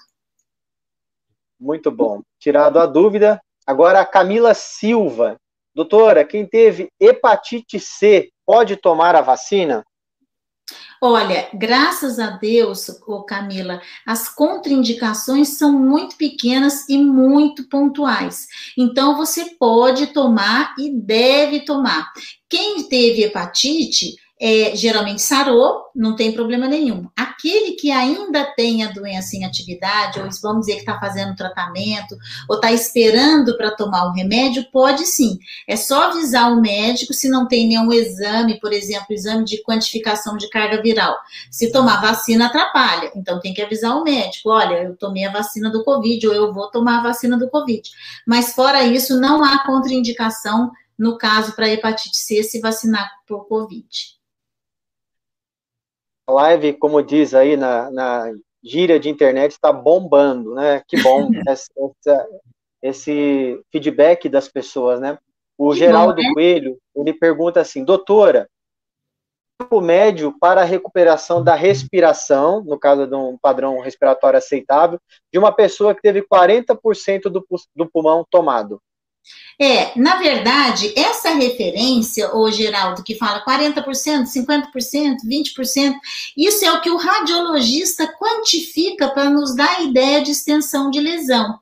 Muito bom. Tirado a dúvida, agora a Camila Silva. Doutora, quem teve hepatite C pode tomar a vacina? Olha, graças a Deus, ô Camila, as contraindicações são muito pequenas e muito pontuais. Então, você pode tomar e deve tomar. Quem teve hepatite, é, geralmente sarou, não tem problema nenhum. Aquele que ainda tem a doença em atividade, ou vamos dizer que está fazendo tratamento, ou está esperando para tomar um remédio, pode sim. É só avisar o médico se não tem nenhum exame, por exemplo, exame de quantificação de carga viral. Se tomar vacina, atrapalha. Então tem que avisar o médico: olha, eu tomei a vacina do Covid, ou eu vou tomar a vacina do Covid. Mas fora isso, não há contraindicação no caso para hepatite C se vacinar por Covid live, como diz aí na, na gíria de internet, está bombando, né? Que bom essa, essa, esse feedback das pessoas, né? O que Geraldo bom, né? Coelho, ele pergunta assim, doutora, o médio para a recuperação da respiração, no caso de um padrão respiratório aceitável, de uma pessoa que teve 40% do, do pulmão tomado. É, na verdade, essa referência, ô Geraldo, que fala 40%, 50%, 20%, isso é o que o radiologista quantifica para nos dar a ideia de extensão de lesão.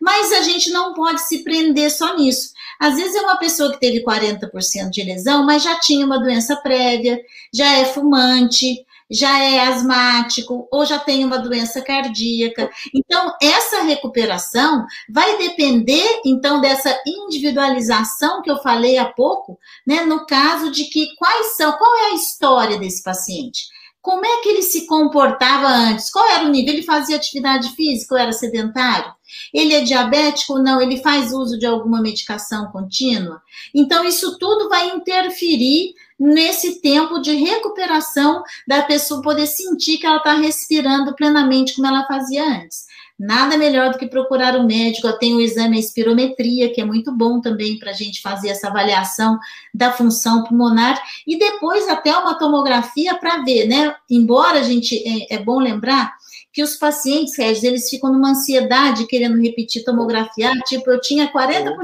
Mas a gente não pode se prender só nisso. Às vezes é uma pessoa que teve 40% de lesão, mas já tinha uma doença prévia, já é fumante, já é asmático ou já tem uma doença cardíaca. Então, essa recuperação vai depender, então, dessa individualização que eu falei há pouco, né? No caso de que quais são, qual é a história desse paciente? Como é que ele se comportava antes? Qual era o nível? Ele fazia atividade física ou era sedentário? Ele é diabético ou não? Ele faz uso de alguma medicação contínua? Então, isso tudo vai interferir nesse tempo de recuperação da pessoa poder sentir que ela está respirando plenamente como ela fazia antes. Nada melhor do que procurar o um médico. Tem o exame espirometria, que é muito bom também para a gente fazer essa avaliação da função pulmonar, e depois até uma tomografia para ver, né? Embora a gente é, é bom lembrar que os pacientes, Regis, eles ficam numa ansiedade querendo repetir tomografia, tipo, eu tinha 40%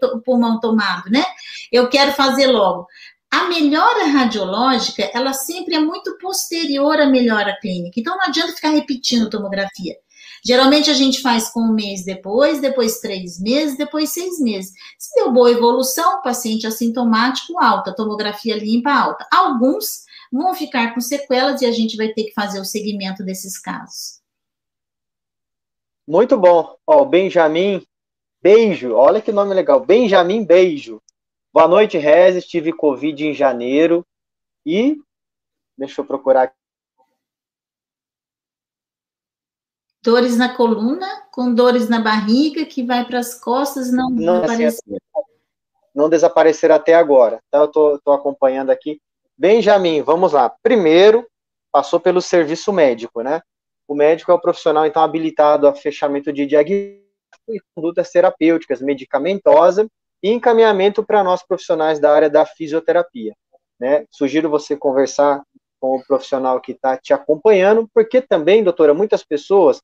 do pulmão tomado, né? Eu quero fazer logo. A melhora radiológica, ela sempre é muito posterior à melhora clínica. Então, não adianta ficar repetindo tomografia. Geralmente a gente faz com um mês depois, depois três meses, depois seis meses. Se deu boa evolução, paciente assintomático alta, tomografia limpa alta. Alguns vão ficar com sequelas e a gente vai ter que fazer o segmento desses casos. Muito bom. Ó, Benjamin, beijo. Olha que nome legal. Benjamin, beijo. Boa noite, Rez. Tive Covid em janeiro e. Deixa eu procurar aqui. Dores na coluna, com dores na barriga, que vai para as costas, não, não desaparecer. Não desaparecer até agora. Então, eu estou acompanhando aqui. Benjamin, vamos lá. Primeiro, passou pelo serviço médico, né? O médico é o profissional, então, habilitado a fechamento de diagnóstico e condutas terapêuticas, medicamentosa e encaminhamento para nós profissionais da área da fisioterapia. Né? Sugiro você conversar com o profissional que está te acompanhando, porque também, doutora, muitas pessoas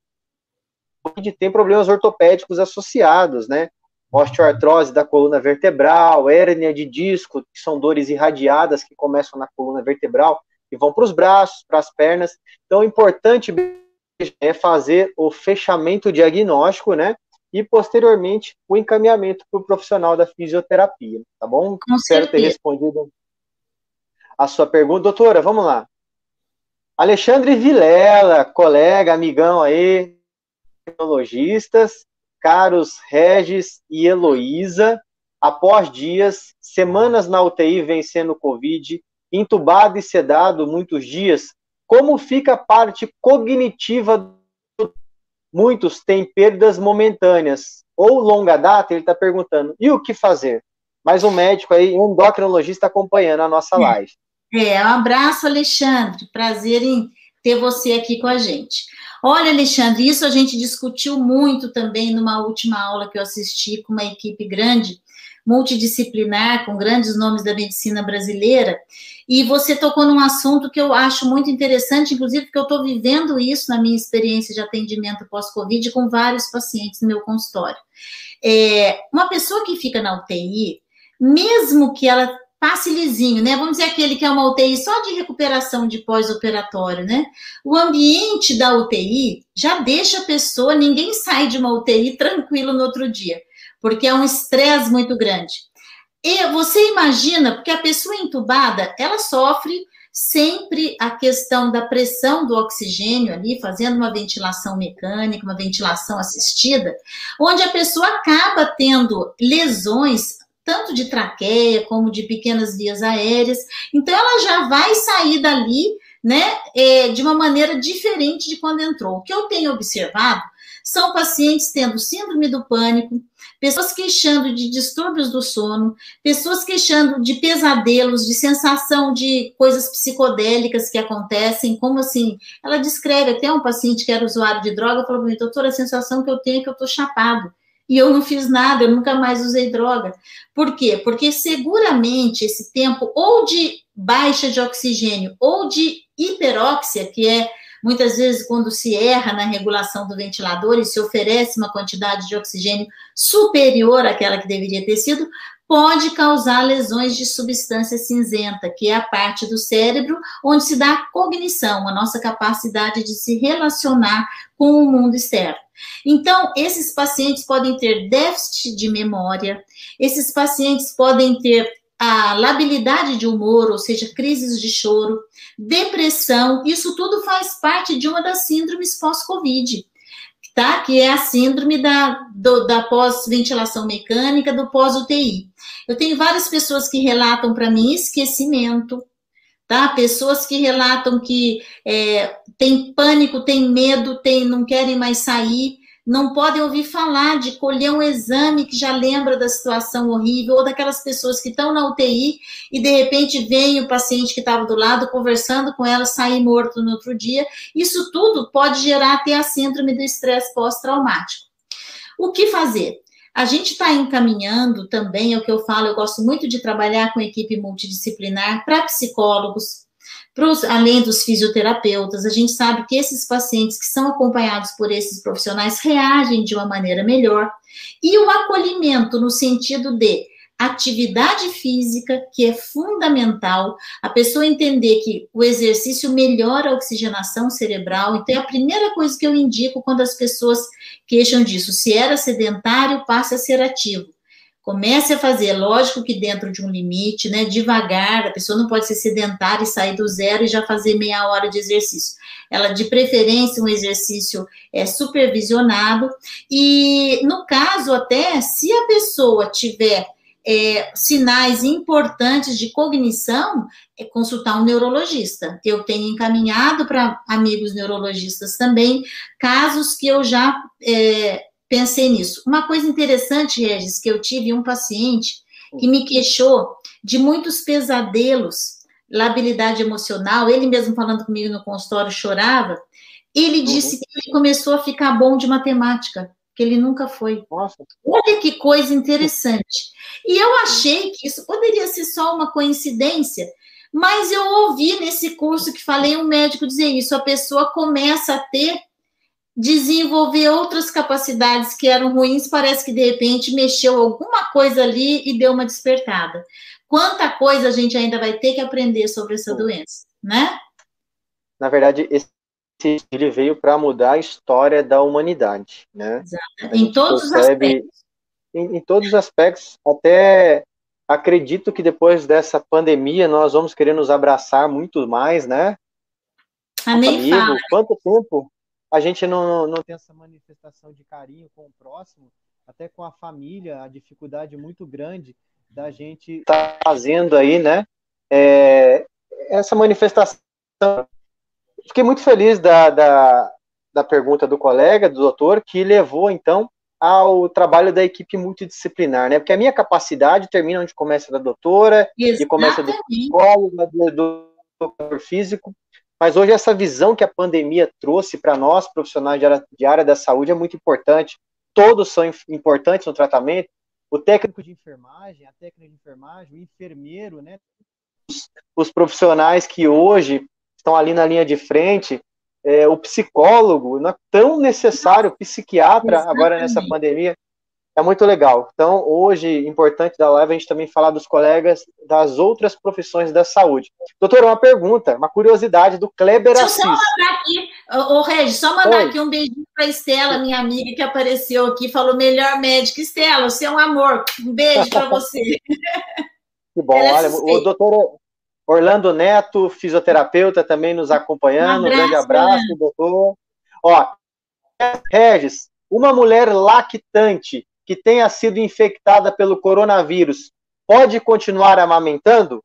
têm problemas ortopédicos associados, né? Osteoartrose da coluna vertebral, hérnia de disco, que são dores irradiadas que começam na coluna vertebral e vão para os braços, para as pernas. Então, o importante é fazer o fechamento diagnóstico, né? e posteriormente o encaminhamento para o profissional da fisioterapia, tá bom? Com Espero certeza. ter respondido a sua pergunta. Doutora, vamos lá. Alexandre Vilela, colega, amigão aí, tecnologistas, caros Regis e Heloísa, após dias, semanas na UTI vencendo o Covid, entubado e sedado muitos dias, como fica a parte cognitiva Muitos têm perdas momentâneas, ou longa data, ele está perguntando, e o que fazer? Mais um médico aí, um endocrinologista acompanhando a nossa live. É, um abraço, Alexandre. Prazer em ter você aqui com a gente. Olha, Alexandre, isso a gente discutiu muito também numa última aula que eu assisti com uma equipe grande, multidisciplinar, com grandes nomes da medicina brasileira, e você tocou num assunto que eu acho muito interessante, inclusive porque eu estou vivendo isso na minha experiência de atendimento pós-Covid com vários pacientes no meu consultório. É, uma pessoa que fica na UTI, mesmo que ela passe lisinho, né? Vamos dizer aquele que é uma UTI só de recuperação de pós-operatório, né? O ambiente da UTI já deixa a pessoa, ninguém sai de uma UTI tranquilo no outro dia, porque é um estresse muito grande. E você imagina, porque a pessoa entubada, ela sofre sempre a questão da pressão do oxigênio ali, fazendo uma ventilação mecânica, uma ventilação assistida, onde a pessoa acaba tendo lesões tanto de traqueia como de pequenas vias aéreas. Então, ela já vai sair dali, né, é, de uma maneira diferente de quando entrou. O que eu tenho observado são pacientes tendo síndrome do pânico, pessoas queixando de distúrbios do sono, pessoas queixando de pesadelos, de sensação de coisas psicodélicas que acontecem, como assim, ela descreve até um paciente que era usuário de droga, falou para mim, doutora, a sensação que eu tenho é que eu estou chapado e eu não fiz nada, eu nunca mais usei droga. Por quê? Porque seguramente esse tempo ou de baixa de oxigênio ou de hiperóxia, que é muitas vezes quando se erra na regulação do ventilador e se oferece uma quantidade de oxigênio superior àquela que deveria ter sido, pode causar lesões de substância cinzenta, que é a parte do cérebro onde se dá a cognição, a nossa capacidade de se relacionar com o mundo externo. Então, esses pacientes podem ter déficit de memória, esses pacientes podem ter a labilidade de humor, ou seja, crises de choro, depressão, isso tudo faz parte de uma das síndromes pós-Covid, tá? Que é a síndrome da, da pós-ventilação mecânica, do pós-UTI. Eu tenho várias pessoas que relatam para mim esquecimento, tá? Pessoas que relatam que é, tem pânico, tem medo, tem, não querem mais sair, não podem ouvir falar de colher um exame que já lembra da situação horrível, ou daquelas pessoas que estão na UTI e de repente vem o paciente que estava do lado conversando com ela, sair morto no outro dia. Isso tudo pode gerar até a síndrome do estresse pós-traumático. O que fazer? A gente está encaminhando também, é o que eu falo, eu gosto muito de trabalhar com equipe multidisciplinar para psicólogos, pros, além dos fisioterapeutas. A gente sabe que esses pacientes que são acompanhados por esses profissionais reagem de uma maneira melhor. E o acolhimento no sentido de atividade física, que é fundamental, a pessoa entender que o exercício melhora a oxigenação cerebral. Então, é a primeira coisa que eu indico quando as pessoas queixam disso. Se era sedentário, passe a ser ativo. Comece a fazer, lógico que dentro de um limite, né? Devagar, a pessoa não pode ser sedentária e sair do zero e já fazer meia hora de exercício. Ela, de preferência, um exercício é supervisionado. E, no caso, até, se a pessoa tiver é, sinais importantes de cognição, é consultar um neurologista. Eu tenho encaminhado para amigos neurologistas também casos que eu já é, pensei nisso. Uma coisa interessante, Regis, que eu tive um paciente que me queixou de muitos pesadelos, labilidade emocional, ele mesmo falando comigo no consultório chorava, ele disse uhum. que ele começou a ficar bom de matemática que ele nunca foi. Nossa. Olha que coisa interessante. E eu achei que isso poderia ser só uma coincidência, mas eu ouvi nesse curso que falei um médico dizer isso, a pessoa começa a ter desenvolver outras capacidades que eram ruins, parece que de repente mexeu alguma coisa ali e deu uma despertada. Quanta coisa a gente ainda vai ter que aprender sobre essa doença, né? Na verdade, esse ele veio para mudar a história da humanidade, né? Em todos os aspectos. Em, em, todos os aspectos, até acredito que depois dessa pandemia nós vamos querer nos abraçar muito mais, né? Nem fala. Quanto tempo a gente não, não tem essa manifestação de carinho com o próximo, até com a família, a dificuldade muito grande da gente estar tá fazendo aí, né? É, essa manifestação fiquei muito feliz da, da, da pergunta do colega, do doutor, que levou, então, ao trabalho da equipe multidisciplinar, né? Porque a minha capacidade termina onde começa da doutora, Exatamente. e começa do psicólogo, do, do doutor físico, mas hoje essa visão que a pandemia trouxe para nós, profissionais de área, de área da saúde, é muito importante. Todos são importantes no tratamento. O técnico de enfermagem, a técnica de enfermagem, o enfermeiro, né? Os, os profissionais que hoje estão ali na linha de frente, é, o psicólogo, não é tão necessário, o psiquiatra Exatamente. agora nessa pandemia, é muito legal. Então, hoje, importante da live, a gente também falar dos colegas das outras profissões da saúde. Doutora, uma pergunta, uma curiosidade do Kleber Deixa Assis. Só mandar aqui, ô, ô Regis, só mandar Oi. aqui um beijinho para Estela, minha amiga que apareceu aqui, falou melhor médica. Estela, você é um amor. Um beijo para você. Que bom, é olha, o doutor Orlando Neto, fisioterapeuta, também nos acompanhando. Um, abraço, um grande abraço, né? doutor. Ó, Regis, uma mulher lactante que tenha sido infectada pelo coronavírus pode continuar amamentando?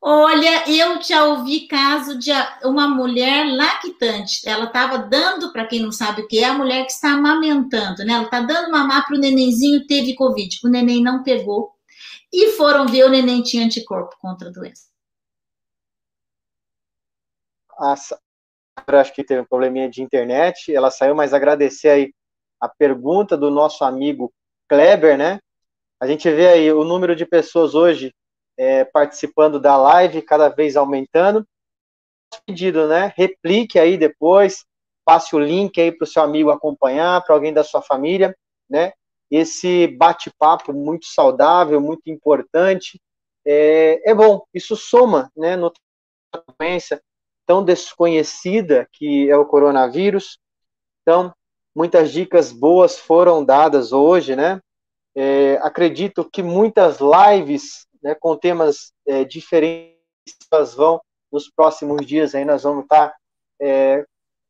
Olha, eu já ouvi caso de uma mulher lactante. Ela estava dando, para quem não sabe o que é, a mulher que está amamentando, né? Ela está dando mamar para o nenenzinho, teve Covid. O neném não pegou. E foram ver, o neném tinha anticorpo contra a doença. A, acho que teve um probleminha de internet, ela saiu, mas agradecer aí a pergunta do nosso amigo Kleber, né? A gente vê aí o número de pessoas hoje é, participando da live cada vez aumentando. Pedido, né? Replique aí depois, passe o link aí para o seu amigo acompanhar, para alguém da sua família, né? Esse bate-papo muito saudável, muito importante, é, é bom. Isso soma, né? No doença tão desconhecida que é o coronavírus. Então, muitas dicas boas foram dadas hoje, né? É, acredito que muitas lives né, com temas é, diferentes vão nos próximos dias aí nós vamos estar é,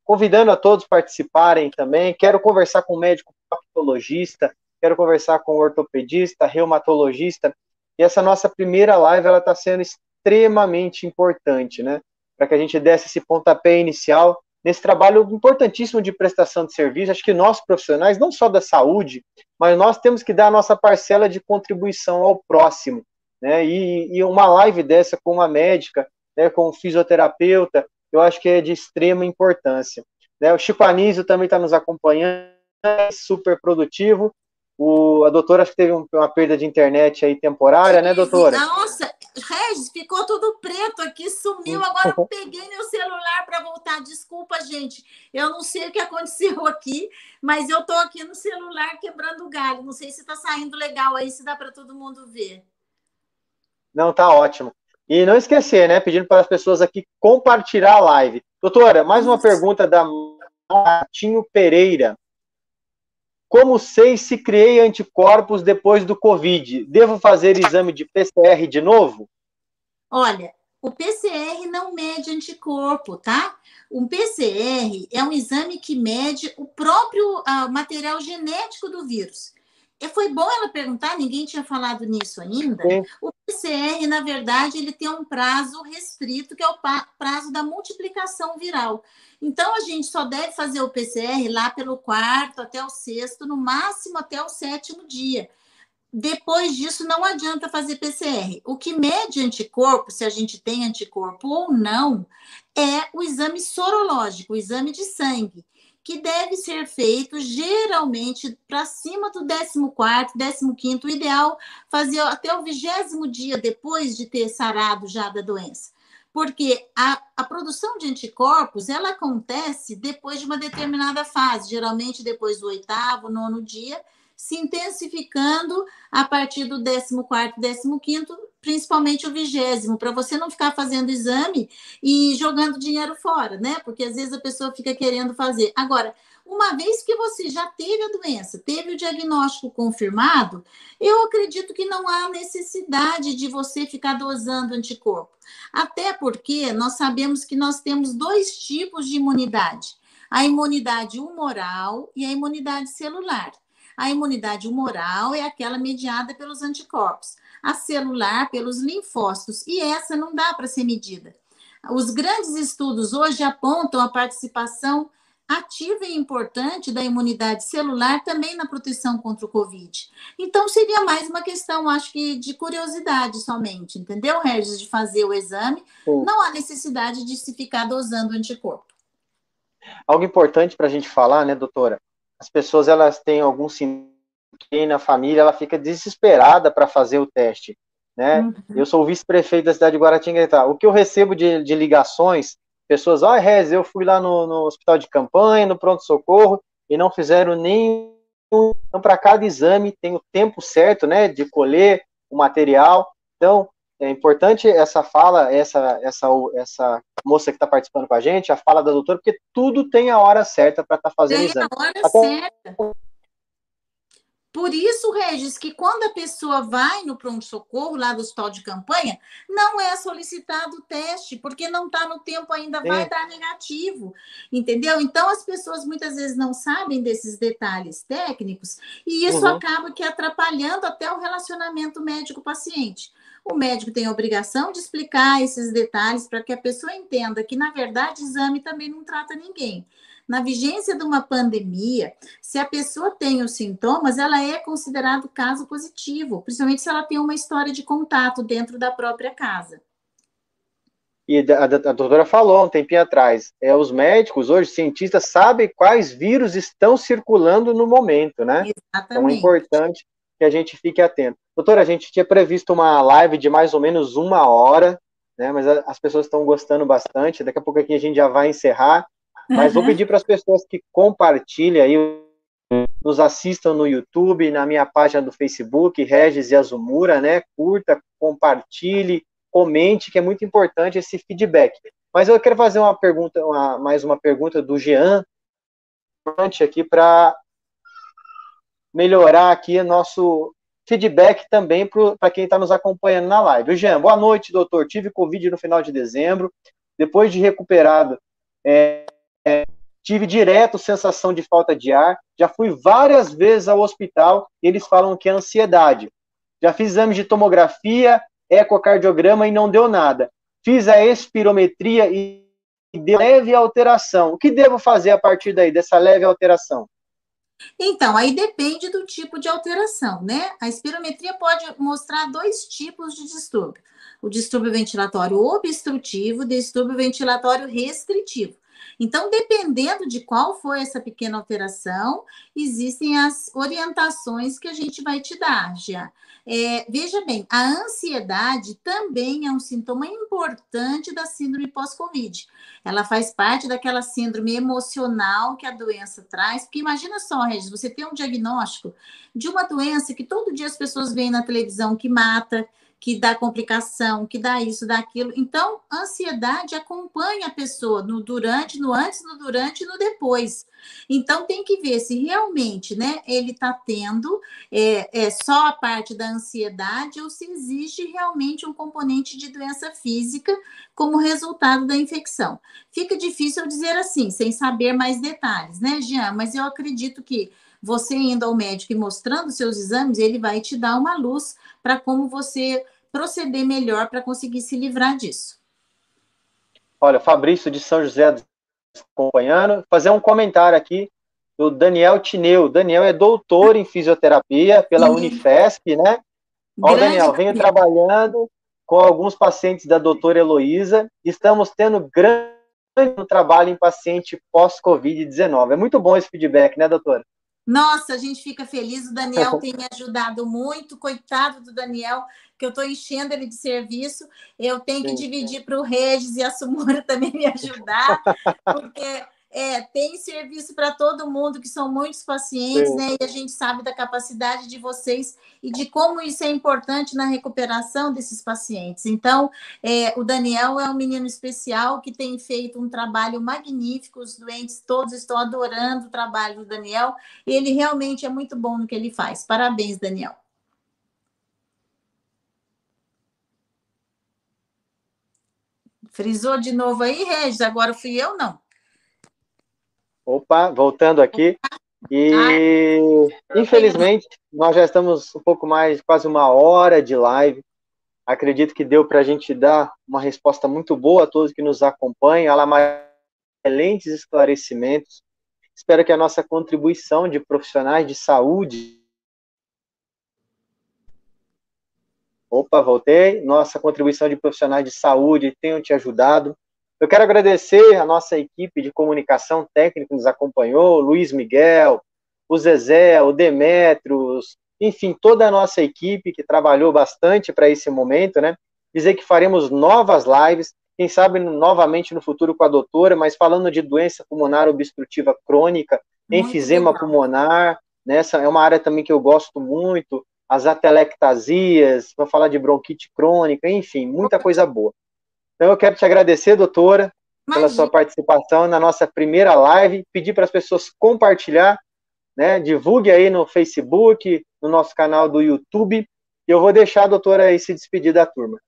convidando a todos participarem também. Quero conversar com o médico proctologista, quero conversar com o ortopedista, reumatologista. E essa nossa primeira live ela está sendo extremamente importante, né? Para que a gente desse esse pontapé inicial nesse trabalho importantíssimo de prestação de serviço. Acho que nós profissionais, não só da saúde, mas nós temos que dar a nossa parcela de contribuição ao próximo. Né? E, e uma live dessa com uma médica, né, com um fisioterapeuta, eu acho que é de extrema importância. Né? O Chico Anísio também está nos acompanhando, super produtivo. O, a doutora acho que teve uma perda de internet aí temporária, né, doutora? Nossa, Regis, ficou tudo preto aqui, sumiu. Agora eu peguei meu celular para voltar. Desculpa, gente. Eu não sei o que aconteceu aqui, mas eu estou aqui no celular quebrando o galho. Não sei se está saindo legal aí, se dá para todo mundo ver. Não, tá ótimo. E não esquecer, né? Pedindo para as pessoas aqui compartilhar a live. Doutora, mais uma pergunta da Martinho Pereira. Como sei se criei anticorpos depois do Covid? Devo fazer exame de PCR de novo? Olha, o PCR não mede anticorpo, tá? Um PCR é um exame que mede o próprio uh, material genético do vírus. E foi bom ela perguntar, ninguém tinha falado nisso ainda. Sim. O PCR, na verdade, ele tem um prazo restrito, que é o prazo da multiplicação viral. Então, a gente só deve fazer o PCR lá pelo quarto até o sexto, no máximo até o sétimo dia. Depois disso, não adianta fazer PCR. O que mede anticorpo, se a gente tem anticorpo ou não, é o exame sorológico, o exame de sangue que deve ser feito geralmente para cima do 14º, 15 o ideal fazer até o vigésimo dia depois de ter sarado já da doença. Porque a, a produção de anticorpos, ela acontece depois de uma determinada fase, geralmente depois do oitavo, nono dia, se intensificando a partir do 14º, 15º, principalmente o vigésimo, para você não ficar fazendo exame e jogando dinheiro fora, né? Porque às vezes a pessoa fica querendo fazer. Agora, uma vez que você já teve a doença, teve o diagnóstico confirmado, eu acredito que não há necessidade de você ficar dosando anticorpo. Até porque nós sabemos que nós temos dois tipos de imunidade: a imunidade humoral e a imunidade celular. A imunidade humoral é aquela mediada pelos anticorpos, a celular pelos linfócitos, e essa não dá para ser medida. Os grandes estudos hoje apontam a participação ativa e importante da imunidade celular também na proteção contra o Covid. Então, seria mais uma questão, acho que, de curiosidade somente, entendeu, Regis, de fazer o exame. Sim. Não há necessidade de se ficar dosando anticorpo. Algo importante para a gente falar, né, doutora? As pessoas, elas têm algum sintoma na família, ela fica desesperada para fazer o teste, né? Uhum. Eu sou vice-prefeito da cidade de Guaratinguetá. O que eu recebo de, de ligações pessoas, ah, Rez, eu fui lá no, no hospital de campanha, no pronto-socorro, e não fizeram nem então, para cada exame tem o tempo certo, né, de colher o material. Então, é importante essa fala, essa essa essa moça que está participando com a gente, a fala da doutora, porque tudo tem a hora certa para estar tá fazendo tem exame. A hora Até, certa. Por isso, Regis, que quando a pessoa vai no pronto-socorro, lá do hospital de campanha, não é solicitado o teste, porque não está no tempo ainda, vai dar negativo, entendeu? Então, as pessoas muitas vezes não sabem desses detalhes técnicos, e isso uhum. acaba que atrapalhando até o relacionamento médico-paciente. O médico tem a obrigação de explicar esses detalhes para que a pessoa entenda que, na verdade, exame também não trata ninguém na vigência de uma pandemia, se a pessoa tem os sintomas, ela é considerado caso positivo, principalmente se ela tem uma história de contato dentro da própria casa. E a, a, a doutora falou um tempinho atrás, é, os médicos, hoje, cientistas, sabem quais vírus estão circulando no momento, né? Exatamente. Então é importante que a gente fique atento. Doutora, a gente tinha previsto uma live de mais ou menos uma hora, né? Mas as pessoas estão gostando bastante. Daqui a pouco aqui a gente já vai encerrar. Mas uhum. vou pedir para as pessoas que compartilhem aí, nos assistam no YouTube, na minha página do Facebook, Regis e Azumura, né? Curta, compartilhe, comente, que é muito importante esse feedback. Mas eu quero fazer uma pergunta, uma, mais uma pergunta do Jean, aqui para melhorar aqui nosso feedback também para quem está nos acompanhando na live. O Jean, boa noite, doutor. Tive Covid no final de dezembro. Depois de recuperado, é, tive direto sensação de falta de ar, já fui várias vezes ao hospital e eles falam que é ansiedade. Já fiz exames de tomografia, ecocardiograma e não deu nada. Fiz a espirometria e deu leve alteração. O que devo fazer a partir daí, dessa leve alteração? Então, aí depende do tipo de alteração, né? A espirometria pode mostrar dois tipos de distúrbio: o distúrbio ventilatório obstrutivo e distúrbio ventilatório restritivo. Então, dependendo de qual foi essa pequena alteração, existem as orientações que a gente vai te dar, já. É, veja bem, a ansiedade também é um sintoma importante da síndrome pós-Covid. Ela faz parte daquela síndrome emocional que a doença traz. Porque imagina só, Regis, você tem um diagnóstico de uma doença que todo dia as pessoas veem na televisão que mata, que dá complicação, que dá isso, dá aquilo. Então, ansiedade acompanha a pessoa no durante, no antes, no durante e no depois. Então, tem que ver se realmente né, ele está tendo é, é, só a parte da ansiedade ou se existe realmente um componente de doença física como resultado da infecção. Fica difícil dizer assim, sem saber mais detalhes, né, Jean? Mas eu acredito que você indo ao médico e mostrando seus exames, ele vai te dar uma luz para como você proceder melhor para conseguir se livrar disso. Olha, Fabrício de São José acompanhando, fazer um comentário aqui do Daniel Tineu. Daniel é doutor em fisioterapia pela uhum. Unifesp, né? Ó, Daniel, venho trabalhando com alguns pacientes da doutora Heloísa. Estamos tendo grande trabalho em paciente pós-Covid-19. É muito bom esse feedback, né, doutora? Nossa, a gente fica feliz. O Daniel tem me ajudado muito. Coitado do Daniel, que eu estou enchendo ele de serviço. Eu tenho que dividir para o Regis e a Sumura também me ajudar, porque é, tem serviço para todo mundo, que são muitos pacientes, Sim. né? E a gente sabe da capacidade de vocês e de como isso é importante na recuperação desses pacientes. Então, é, o Daniel é um menino especial que tem feito um trabalho magnífico, os doentes todos estão adorando o trabalho do Daniel, ele realmente é muito bom no que ele faz. Parabéns, Daniel. Frisou de novo aí, Regis? Agora fui eu, não. Opa, voltando aqui. E infelizmente nós já estamos um pouco mais, quase uma hora de live. Acredito que deu para a gente dar uma resposta muito boa a todos que nos acompanham, excelentes esclarecimentos. Espero que a nossa contribuição de profissionais de saúde. Opa, voltei. Nossa contribuição de profissionais de saúde tenham te ajudado. Eu quero agradecer a nossa equipe de comunicação técnica que nos acompanhou, Luiz Miguel, o Zezé, o Demetrios, enfim, toda a nossa equipe que trabalhou bastante para esse momento, né? Dizer que faremos novas lives, quem sabe novamente no futuro com a doutora, mas falando de doença pulmonar obstrutiva crônica, muito enfisema legal. pulmonar, nessa né? é uma área também que eu gosto muito, as atelectasias, vou falar de bronquite crônica, enfim, muita coisa boa. Então eu quero te agradecer, doutora, Imagina. pela sua participação na nossa primeira live, pedir para as pessoas compartilhar, né? Divulgue aí no Facebook, no nosso canal do YouTube. E eu vou deixar a doutora aí se despedir da turma.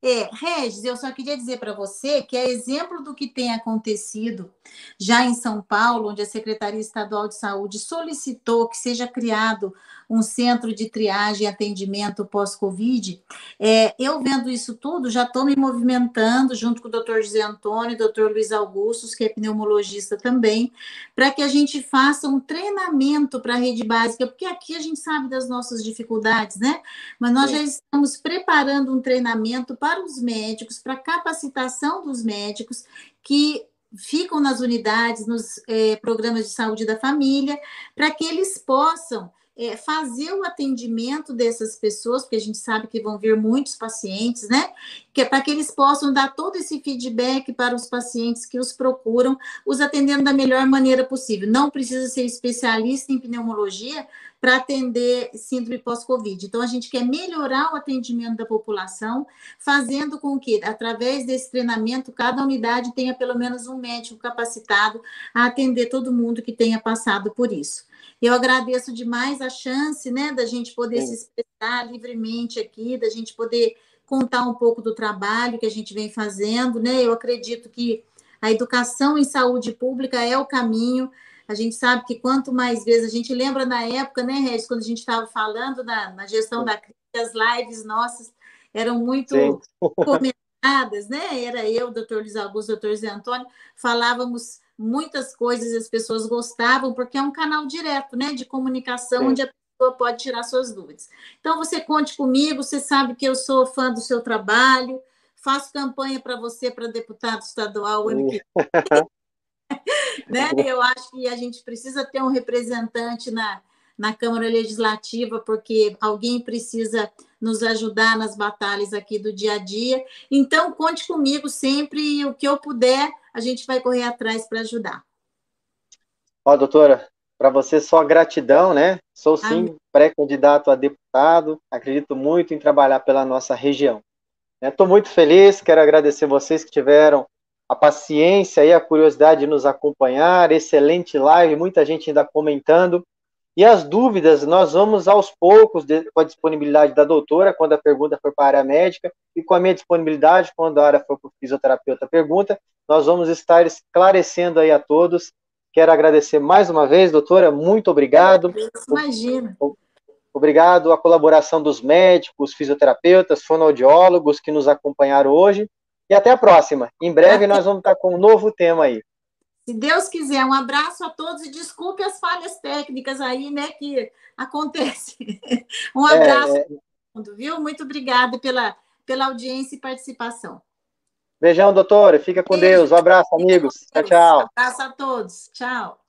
É, Regis, eu só queria dizer para você que é exemplo do que tem acontecido já em São Paulo, onde a Secretaria Estadual de Saúde solicitou que seja criado um centro de triagem e atendimento pós-Covid. É, eu vendo isso tudo, já estou me movimentando junto com o doutor José Antônio, o doutor Luiz Augustos, que é pneumologista também, para que a gente faça um treinamento para a rede básica, porque aqui a gente sabe das nossas dificuldades, né? Mas nós Sim. já estamos preparando um treinamento para para os médicos, para capacitação dos médicos que ficam nas unidades, nos é, programas de saúde da família, para que eles possam é, fazer o atendimento dessas pessoas, porque a gente sabe que vão vir muitos pacientes, né? Que é para que eles possam dar todo esse feedback para os pacientes que os procuram, os atendendo da melhor maneira possível. Não precisa ser especialista em pneumologia para atender síndrome pós-Covid. Então, a gente quer melhorar o atendimento da população, fazendo com que, através desse treinamento, cada unidade tenha pelo menos um médico capacitado a atender todo mundo que tenha passado por isso. Eu agradeço demais a chance, né, da gente poder Sim. se expressar livremente aqui, da gente poder contar um pouco do trabalho que a gente vem fazendo, né? Eu acredito que a educação em saúde pública é o caminho. A gente sabe que quanto mais vezes a gente lembra na época, né, Regis, quando a gente estava falando na, na gestão Sim. da crise, as lives nossas eram muito comentadas, né? Era eu, doutor Luiz Augusto, doutor Zé Antônio, falávamos muitas coisas as pessoas gostavam, porque é um canal direto, né, de comunicação, Sim. onde a pessoa pode tirar suas dúvidas. Então, você conte comigo, você sabe que eu sou fã do seu trabalho, faço campanha para você para deputado estadual ano que vem. né? Eu acho que a gente precisa ter um representante na, na Câmara Legislativa, porque alguém precisa nos ajudar nas batalhas aqui do dia a dia. Então, conte comigo sempre e o que eu puder, a gente vai correr atrás para ajudar. Ó, doutora, para você só gratidão, né? Sou sim pré-candidato a deputado, acredito muito em trabalhar pela nossa região. Estou né? muito feliz, quero agradecer vocês que tiveram a paciência e a curiosidade de nos acompanhar, excelente live, muita gente ainda comentando. E as dúvidas, nós vamos aos poucos, com a disponibilidade da doutora, quando a pergunta for para a área médica, e com a minha disponibilidade, quando a área for para o fisioterapeuta pergunta, nós vamos estar esclarecendo aí a todos. Quero agradecer mais uma vez, doutora, muito obrigado. Imagina. Obrigado à colaboração dos médicos, fisioterapeutas, fonoaudiólogos que nos acompanharam hoje. E até a próxima. Em breve nós vamos estar com um novo tema aí. Se Deus quiser, um abraço a todos e desculpe as falhas técnicas aí, né, que acontece. Um é, abraço é, é... mundo, viu? Muito obrigada pela, pela audiência e participação. Beijão, doutora. Fica com Beijo. Deus. Um abraço, amigos. Tchau, tchau. Um abraço a todos. Tchau.